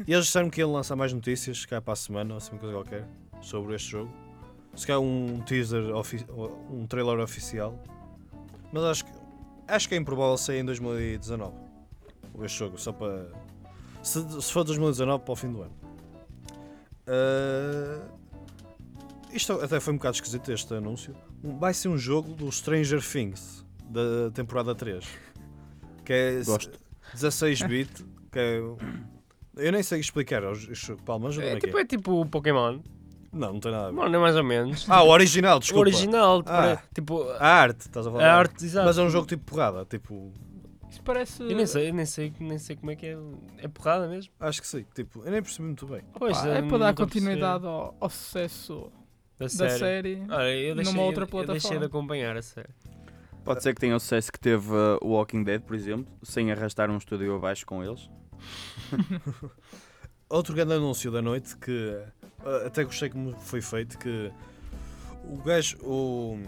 E eles disseram que iam lançar mais notícias, cá para a semana, ou assim uma coisa qualquer, sobre este jogo. Se calhar um teaser, um trailer oficial. Mas acho que, acho que é improvável sair em 2019. Este jogo, só para. Se, se for 2019, para o fim do ano. Uh, isto até foi um bocado esquisito este anúncio. Um- Vai ser um jogo do Stranger Things da temporada 3. Que é Gosto. 16-bit. Que é, eu nem sei explicar este jogo. Paulo, mas É, ajuda-me tipo, é tipo o Pokémon. Não, não tem nada a ver. Mano, é mais ou menos. Ah, o original, o desculpa. original, tipo, Ah. é, tipo, A arte, estás a falar. a arte, exato. Mas é um jogo tipo porrada, tipo. Isso parece. Eu nem sei, nem sei, nem sei como é que é. É porrada mesmo? Acho que sim. Tipo, eu nem percebi muito bem. Pois, Pá, é não para dar continuidade ao, ao sucesso da da série. série. Olha, eu deixei, numa outra eu- eu deixei de plataforma. acompanhar a série. Pode ser que tenha o sucesso que teve uh, o Walking Dead, por exemplo, sem arrastar um estúdio abaixo com eles. Outro grande anúncio da noite que ah, até gostei como foi feito que o gajo. O,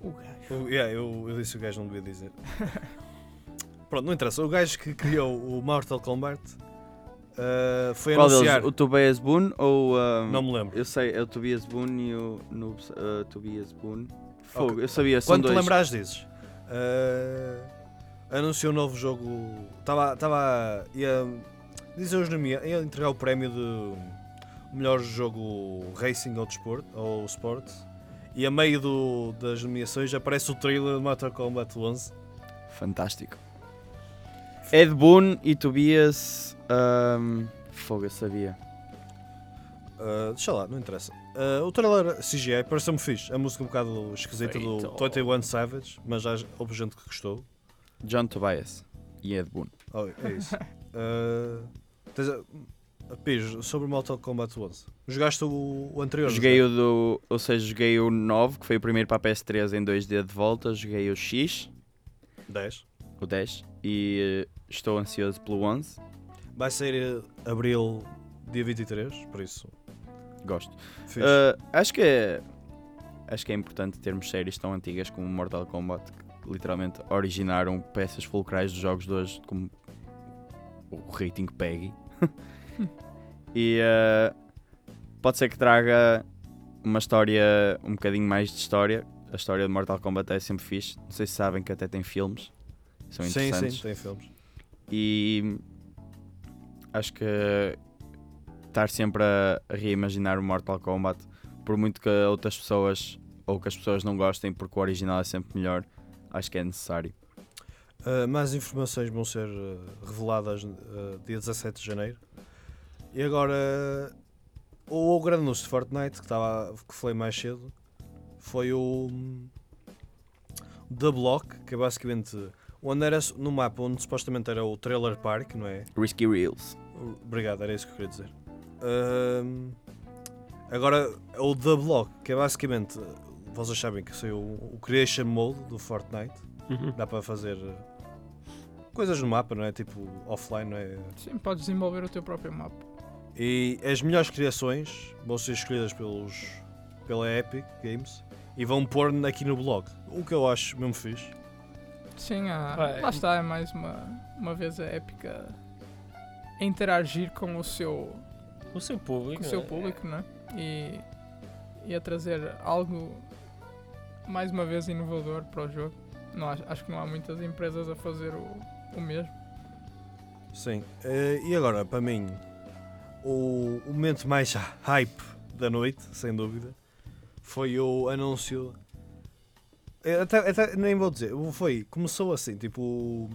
O gajo. o- yeah, eu, eu disse o gajo, não devia dizer. Pronto, não interessa. O gajo que criou o Mortal Kombat ah, foi Qual anunciar. deles? O Tobias Boone ou. uh, Não me lembro. Eu sei, é o Tobias Boone e o Noobs, uh, Tobias Boone. Fogo, Ok. eu sabia, são Quando te dois. lembrares dizes. Ah, anunciou um novo jogo. Estava. Estava. Ia dizer os nomes. Ia entregar o prémio de melhor jogo Racing ou Desporto. Ou Sport. E a meio do- das nomeações aparece o trailer de Mortal Kombat 11. Fantástico. Ed Boone e Tobias. Um, fogo, eu sabia. Ah, deixa lá, não interessa. Ah, o trailer CGI pareceu-me fixe. A música um bocado esquisita do Feito. 21 Savage, mas já houve gente que gostou. John Tobias e Ed Boone. Oh, é isso. Ah, tens a- a Pires, sobre o Mortal Kombat 11. Jogaste o, o anterior? Joguei o do. Ou seja, joguei o 9, que foi o primeiro para a PS3 em 2D de volta. Joguei o X. 10. O 10, e eh, estou ansioso pelo 11. Vai sair eh, abril, dia 23, por isso. Gosto. Uh, acho que é, acho que é importante termos séries tão antigas como Mortal Kombat que literalmente originaram peças fulcrais dos jogos de hoje como o rating PEGI e uh, pode ser que traga uma história um bocadinho mais de história a história de Mortal Kombat é sempre fixe não sei se sabem que até tem filmes são sim, interessantes sim, tem filmes. e acho que estar sempre a, a reimaginar o Mortal Kombat, por muito que outras pessoas ou que as pessoas não gostem, porque o original é sempre melhor, acho que é necessário. Uh, mais informações vão ser uh, reveladas uh, dia 17 de janeiro. E agora, o, o grande anúncio de Fortnite, que, estava, que falei mais cedo, foi o hum, The Block, que é basicamente onde era no mapa onde supostamente era o Trailer Park, não é? Risky Reels. Obrigado, era isso que eu queria dizer. Ahm, agora, o The Block, que é basicamente, vocês sabem que saiu o, o Creation Mode do Fortnite, Uhum. dá para fazer uh, coisas no mapa, não é? Tipo, offline, não é? Sim, podes desenvolver o teu próprio mapa. E as melhores criações vão ser escolhidas pelos, pela Epic Games e vão pôr aqui no blog. O que eu acho mesmo fixe. Sim, Vai. lá está, é mais uma, uma vez a épica a interagir com o seu, O seu público. com o seu é- público, né? E, e a trazer algo mais uma vez inovador para o jogo. Não, acho, acho que não há muitas empresas a fazer o, o mesmo. Sim. Eh, e agora, para mim, o, o momento mais hype da noite, sem dúvida, foi o anúncio. Até, até nem vou dizer, foi, começou assim, tipo, o,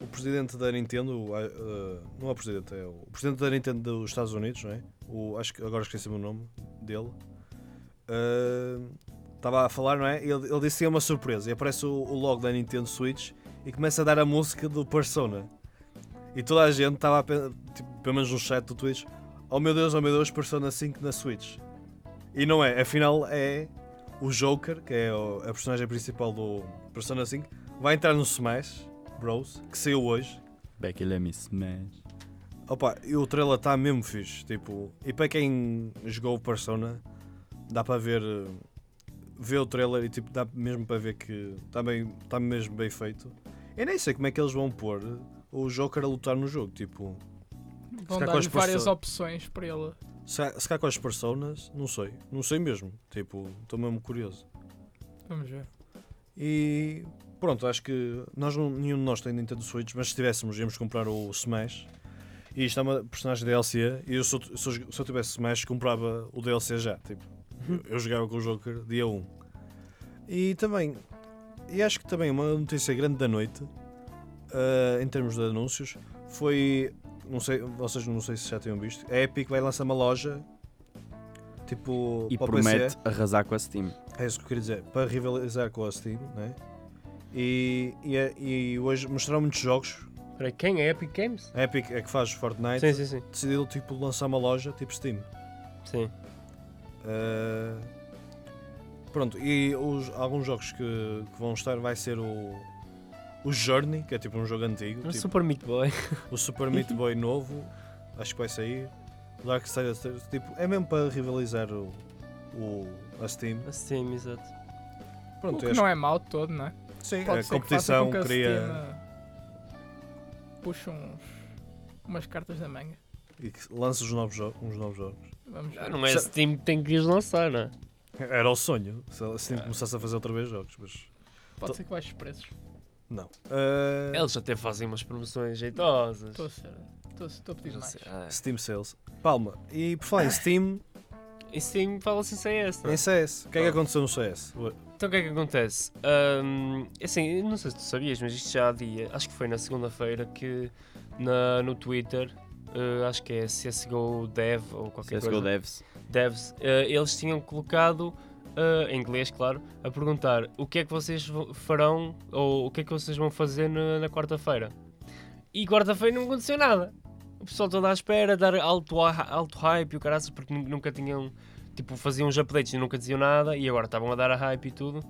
o presidente da Nintendo, ah, não é o presidente, é o presidente da Nintendo dos Estados Unidos, não é? O, acho que agora esqueci o nome dele. Ah, Estava a falar, não é? Ele, ele disse que é uma surpresa e aparece o, o logo da Nintendo Switch e começa a dar a música do Persona. E toda a gente estava tipo, pelo menos no chat do Twitch, oh meu Deus, oh meu Deus, Persona 5 na Switch. E não é, afinal é o Joker, que é o- a personagem principal do Persona 5, vai entrar no Smash Bros, que saiu hoje. Becky Let Me Smash. Opa, e o trailer está mesmo fixe, tipo, e para quem jogou o Persona, dá para ver, ver o trailer e tipo, dá mesmo para ver que está bem, tá mesmo bem feito. Eu nem sei como é que eles vão pôr o Joker a lutar no jogo, tipo, Vão as várias opções para ele. Se, se cá com as personas, não sei, não sei mesmo, tipo, estou mesmo curioso. Vamos ver. E pronto, acho que nós não- nenhum de nós tem Nintendo Switch, mas se tivéssemos íamos comprar o Smash. E isto é uma personagem DLC e eu, se, eu, se eu- se eu tivesse Smash comprava o DLC já. Tipo, eu, eu jogava com o Joker dia 1. E também, e acho que também uma notícia grande da noite, ah, em termos de anúncios, foi, não sei, vocês não sei se já tinham visto, a Epic vai lançar uma loja tipo E para o PC. promete arrasar com a Steam. É isso que eu queria dizer, para rivalizar com a Steam, né? E, e, é- e hoje mostraram muitos jogos. Aí, quem é Epic Games? A Epic é que faz Fortnite, Sim, sim, sim. decidiu tipo, lançar uma loja tipo Steam. Sim. Uh, pronto, e os, alguns jogos que, que vão estar vai ser o, o Journey, que é tipo um jogo antigo, O tipo, Super Meat Boy. o Super Meat Boy novo, acho que vai sair. Darksiders, tipo, é mesmo para rivalizar o, o, a Steam. A Steam, exato. Pronto, o que acho- não é mau todo, não é? sim, Pode a competição com que cria. Steam, puxe uns, umas cartas da manga. E que lança os novos, jo- uns novos jogos. Vamos ver. Ah, não é Steam que tem que os lançar, não é? Era o sonho, se a Steam começasse a fazer outra vez jogos, mas Pode ser que baixe os preços. Não. Uh, Eles até fazem umas promoções jeitosas. Estou a ser. Estou a- pedir Não mais. sei, ah, Steam Sales. Palma. E por falar em Steam, Em Steam fala-se em CS, não é? em CS. O que é que aconteceu no CS? Então o que é que acontece? Ahm, assim, não sei se tu sabias, mas isto já há dia, acho que foi na segunda-feira que na, no Twitter, eh, acho que é CSGO Dev ou qualquer CSGO coisa. Devs. Devs, eh, eles tinham colocado, eh, em inglês, claro, a perguntar o que é que vocês vo- farão ou o que é que vocês vão fazer na, na quarta-feira. E quarta-feira não aconteceu nada. O pessoal todo à espera, dar alto, alto hype o caraças, porque nu- nunca tinham, tipo, faziam uns updates e nunca diziam nada e agora estavam a dar a hype e tudo.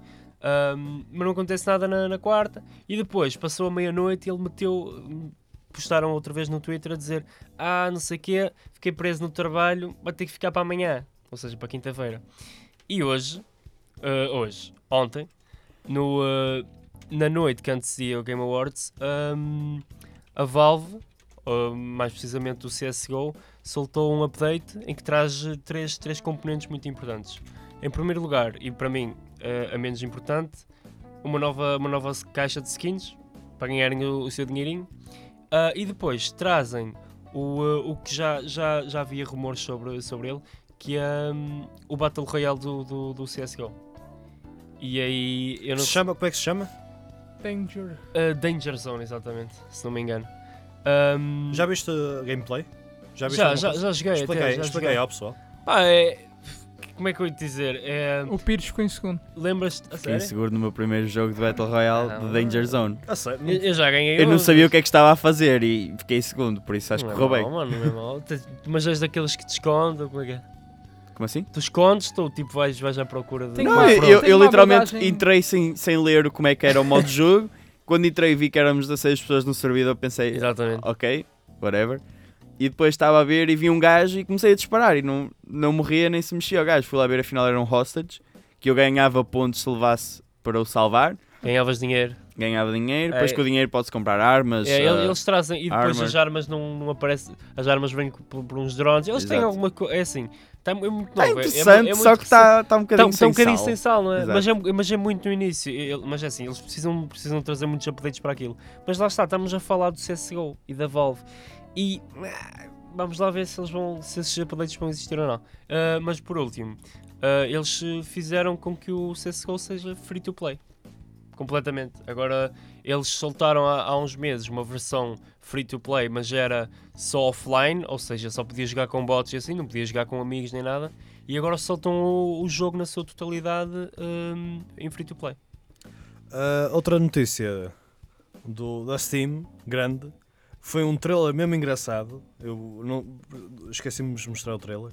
Ahm, mas não acontece nada na, na quarta. E depois, passou a meia-noite e ele meteu. Postaram outra vez no Twitter a dizer: Ah, não sei o quê, fiquei preso no trabalho, vai ter que ficar para amanhã. Ou seja, para quinta-feira. E hoje, ah, hoje, ontem, no, ah, na noite que antecedia o Game Awards, ahm, a Valve, ah, mais precisamente o CSGO, soltou um update em que traz três, três componentes muito importantes. Em primeiro lugar, e para mim eh, a menos importante, uma nova, uma nova caixa de skins para ganharem o, o seu dinheirinho. E depois trazem o, o que já, já, já havia rumores sobre, sobre ele, que é hum, o Battle Royale do, do, do CSGO. E aí eu não Se chama, como é que se chama? Danger. Uh, Danger Zone, exatamente, se não me engano. Ahm, Já viste gameplay? Já viste já, já, já joguei. até, Expliquei, já expliquei joguei. ao pessoal. Pá, é. Como é que eu ia te dizer? É, O Pires ficou em segundo. Lembras-te? Fiquei sério? seguro no meu primeiro jogo de Battle Royale Não. de Danger Zone. A sério? Eu, eu já ganhei. Eu não um, sabia o que é que estava a fazer e fiquei segundo, por isso acho que Não é correu bem. mau, mano, não é. Te- Mas és daqueles que te escondem, como é que é? Como assim? Tu escondes, tu tipo vais, vais à procura de. Tem Não, uma- eu, tem eu- uma literalmente abordagem- entrei sem, sem ler como é que era o modo de jogo. Quando entrei e vi que éramos 16 pessoas no servidor, pensei, Exatamente. ok, whatever. E depois estava a ver e vi um gajo e comecei a disparar e não, não morria nem se mexia o gajo. Fui lá ver, afinal era um hostage, que eu ganhava pontos se levasse para o salvar, Ganhavas dinheiro. ganhava dinheiro, depois É. com o dinheiro pode-se comprar armas. É, ah, eles trazem e depois armor. as armas não, não aparecem. As armas vêm por, por uns drones. Eles têm Exato. alguma coisa. É assim. Tá, é muito Tá novo. é- é- interessante, é muito só que está tá um Está bocadinho um sem bocadinho sal. sem sal, não é? Mas, é? mas é muito no início. Mas é assim, eles precisam, precisam trazer muitos updates para aquilo. Mas lá está, estamos a falar do CSGO e da Valve. E ah, vamos lá ver se, eles vão, se esses updates vão existir ou não. Ah, mas por último, ah, eles fizeram com que o CSGO seja free to play. Completamente. Agora, eles soltaram há, há uns meses uma versão free to play, mas era só offline, ou seja, só podia jogar com bots e assim, não podia jogar com amigos nem nada. E agora soltam o, o jogo na sua totalidade hum, em free to play. Uh, outra notícia do, da Steam, grande, foi um trailer mesmo engraçado. Eu não esqueci-me de mostrar o trailer.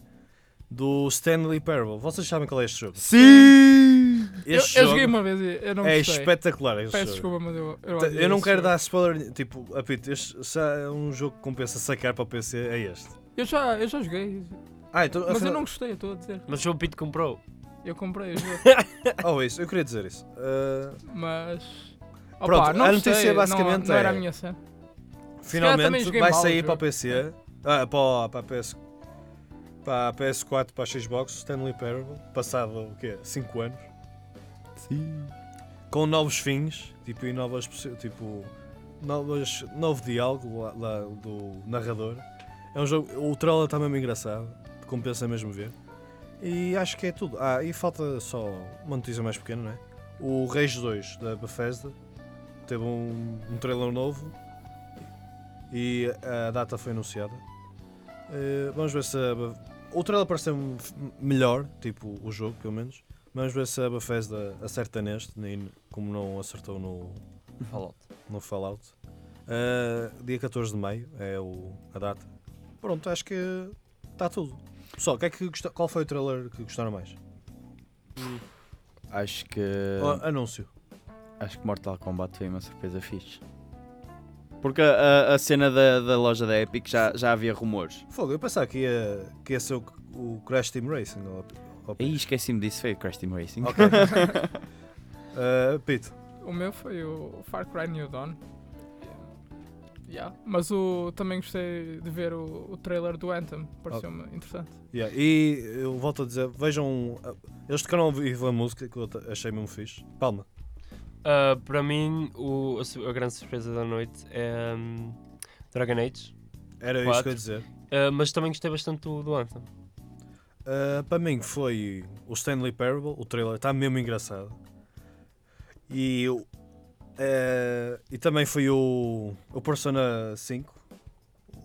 Do Stanley Parable. Vocês sabem qual é este jogo? Sim! Eu, Este eu jogo joguei uma vez e eu não é gostei. espetacular. Peço jogo. desculpa, mas eu. Eu, odiei Eu não quero jogo. dar spoiler. Tipo, apito, este se há um jogo que compensa sacar para o PC. É este. Eu já, eu já joguei. Ah, então. Mas eu afinal- não gostei, eu estou a dizer. Mas o Pete comprou. Eu comprei o jogo. Oh, isso, eu queria dizer isso. Uh, mas. Opa, Pronto, não a gostei, notícia não- basicamente não, era é- a minha cena. finalmente vai mal sair para o PC. Ah, para, o- para a PS. Para a PS4, para a Xbox, Stanley Parable, passado o quê? 5 anos. Sim. com novos fins, tipo, e novas, tipo, novas, novo diálogo lá, lá do narrador. É um jogo, o trailer está mesmo engraçado, compensa mesmo ver. E acho que é tudo. Ah, e falta só uma notícia mais pequena, não é? O Rage 2 da Bethesda teve um, um trailer novo e a data foi anunciada. Eh, vamos ver se a o trailer parece melhor, tipo o jogo, pelo menos. Vamos ver se a Bethesda acerta neste, nem como não acertou no, Fallout. no Fallout. Uh, dia 14 de maio é o, a data. Pronto, acho que está tudo. Pessoal, que é que gosta- qual foi o trailer que gostaram mais? Acho que. Oh, anúncio. Acho que Mortal Kombat foi uma surpresa fixe. Porque a, a- a cena da, da loja da Epic já, já havia rumores. Fogo, eu pensava que ia, que ia ser o, o Crash Team Racing. ou- ou- Aí esqueci-me disso, foi o Crash Team Racing. Ok. Uh, Pete, O meu foi o Far Cry New Dawn. Yeah. Mas o, também gostei de ver o, o trailer do Anthem, pareceu-me interessante. yeah, e eu volto a dizer, vejam, uh, eles tocaram ao vivo a música que eu achei mesmo fixe. Palma. Ah, para mim, o- a, a grande surpresa da noite é hum, Dragon Age. Era isso Quatro. que eu ia dizer. Ah, mas também gostei bastante do, do Anthem. Uh, para mim foi o Stanley Parable, o trailer está mesmo engraçado. E, eh, e também foi o, o Persona 5,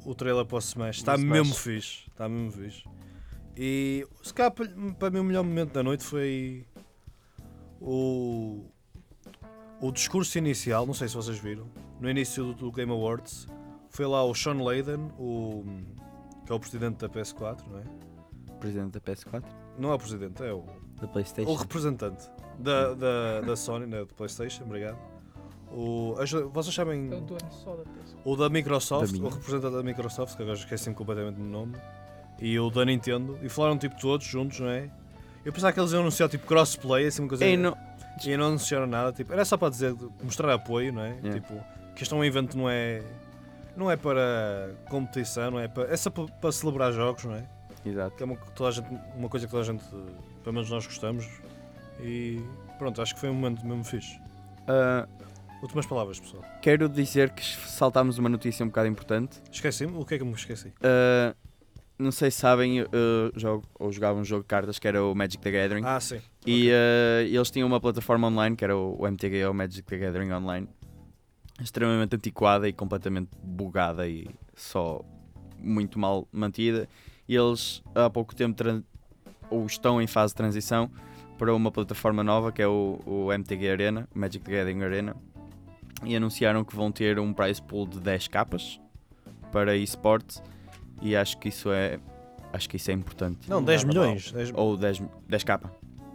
o trailer para o Smash. Está mesmo fixe. Está mesmo fixe. E se calhar para, para mim o melhor momento da noite foi o, o discurso inicial, não sei se vocês viram, no início do, do Game Awards. Foi lá o Sean Layden, o, que é o presidente da PS4, não é? Presidente da PS4. Não é o presidente, é o, Da Playstation. o representante da, da, da Sony, né, do PlayStation, obrigado. O, vocês sabem É o dono só da PS. o da Microsoft, Da o representante da Microsoft, que agora esqueci-me completamente do nome, e o da Nintendo, e falaram tipo todos juntos, não é? Eu pensava que eles iam anunciar tipo crossplay, assim uma coisa. Ei, não, E não anunciaram nada, tipo, era só para dizer, mostrar apoio, não é? Yeah. Tipo, que este é um evento não é não é para competição, não é para, é só para, para celebrar jogos, não é? Exato. Que é uma, toda a gente, uma coisa que toda a gente, pelo menos nós gostamos. E pronto, acho que foi um momento mesmo fixe. Ah, Últimas palavras, pessoal. quero dizer que saltámos uma notícia um bocado importante. Esqueci-me? O que é que me esqueci? Ah, não sei se sabem, eu jogo, ou jogava um jogo de cartas que era o Magic the Gathering. Ah, sim. E ah, eles tinham uma plataforma online que era o, o MTGO Magic the Gathering Online, extremamente antiquada e completamente bugada e só muito mal mantida. E eles há pouco tempo ou estão em fase de transição para uma plataforma nova que é o, o MTG Arena, Magic the Gathering Arena, e anunciaram que vão ter um prize pool de 10 capas para esportes e acho que isso é acho que isso é importante. Não, 10 é normal. milhões. 10, Ou 10, 10 capa.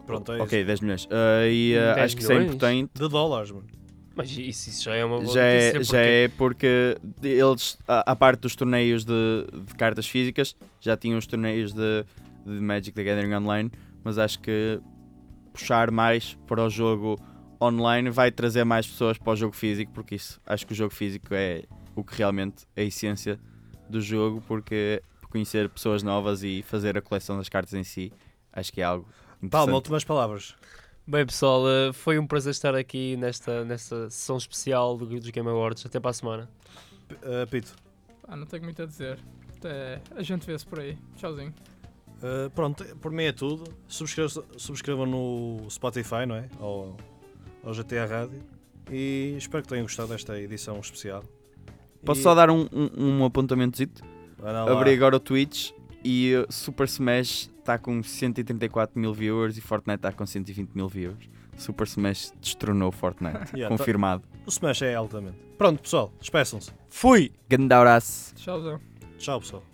pronto, é ok, 10 milhões. Ah, e 10 acho que isso é importante. isso. De dólares, mano. Mas isso, isso já é uma boa Já é, notícia, já porque- é porque eles, a, a parte dos torneios de, de cartas físicas, já tinham os torneios de, de Magic the Gathering Online, mas acho que puxar mais para o jogo online vai trazer mais pessoas para o jogo físico, porque isso acho que o jogo físico é o que realmente é a essência do jogo, porque conhecer pessoas novas e fazer a coleção das cartas em si, acho que é algo Palma, interessante. últimas palavras. Bem, pessoal, eh, foi um prazer estar aqui nesta, nesta sessão especial do, dos Game Awards. Até para a semana. P- eh, Pito. Ah, não tenho muito a dizer. Até a gente vê-se por aí. Tchauzinho. Uh, pronto, por mim é tudo. Subscrevam, subscrevam no Spotify, não é? Ou ao GTA Rádio. E espero que tenham gostado desta edição especial. Posso E- só dar um, um, um lá. Abri agora o Twitch e uh, Super Smash está com 134 mil viewers e Fortnite está com 120 mil viewers. Super Smash destronou Fortnite. Yeah, Confirmado. O Smash é altamente. Pronto, pessoal, despeçam-se. Fui! Grande abraço. Tchauzão. Tchau, pessoal.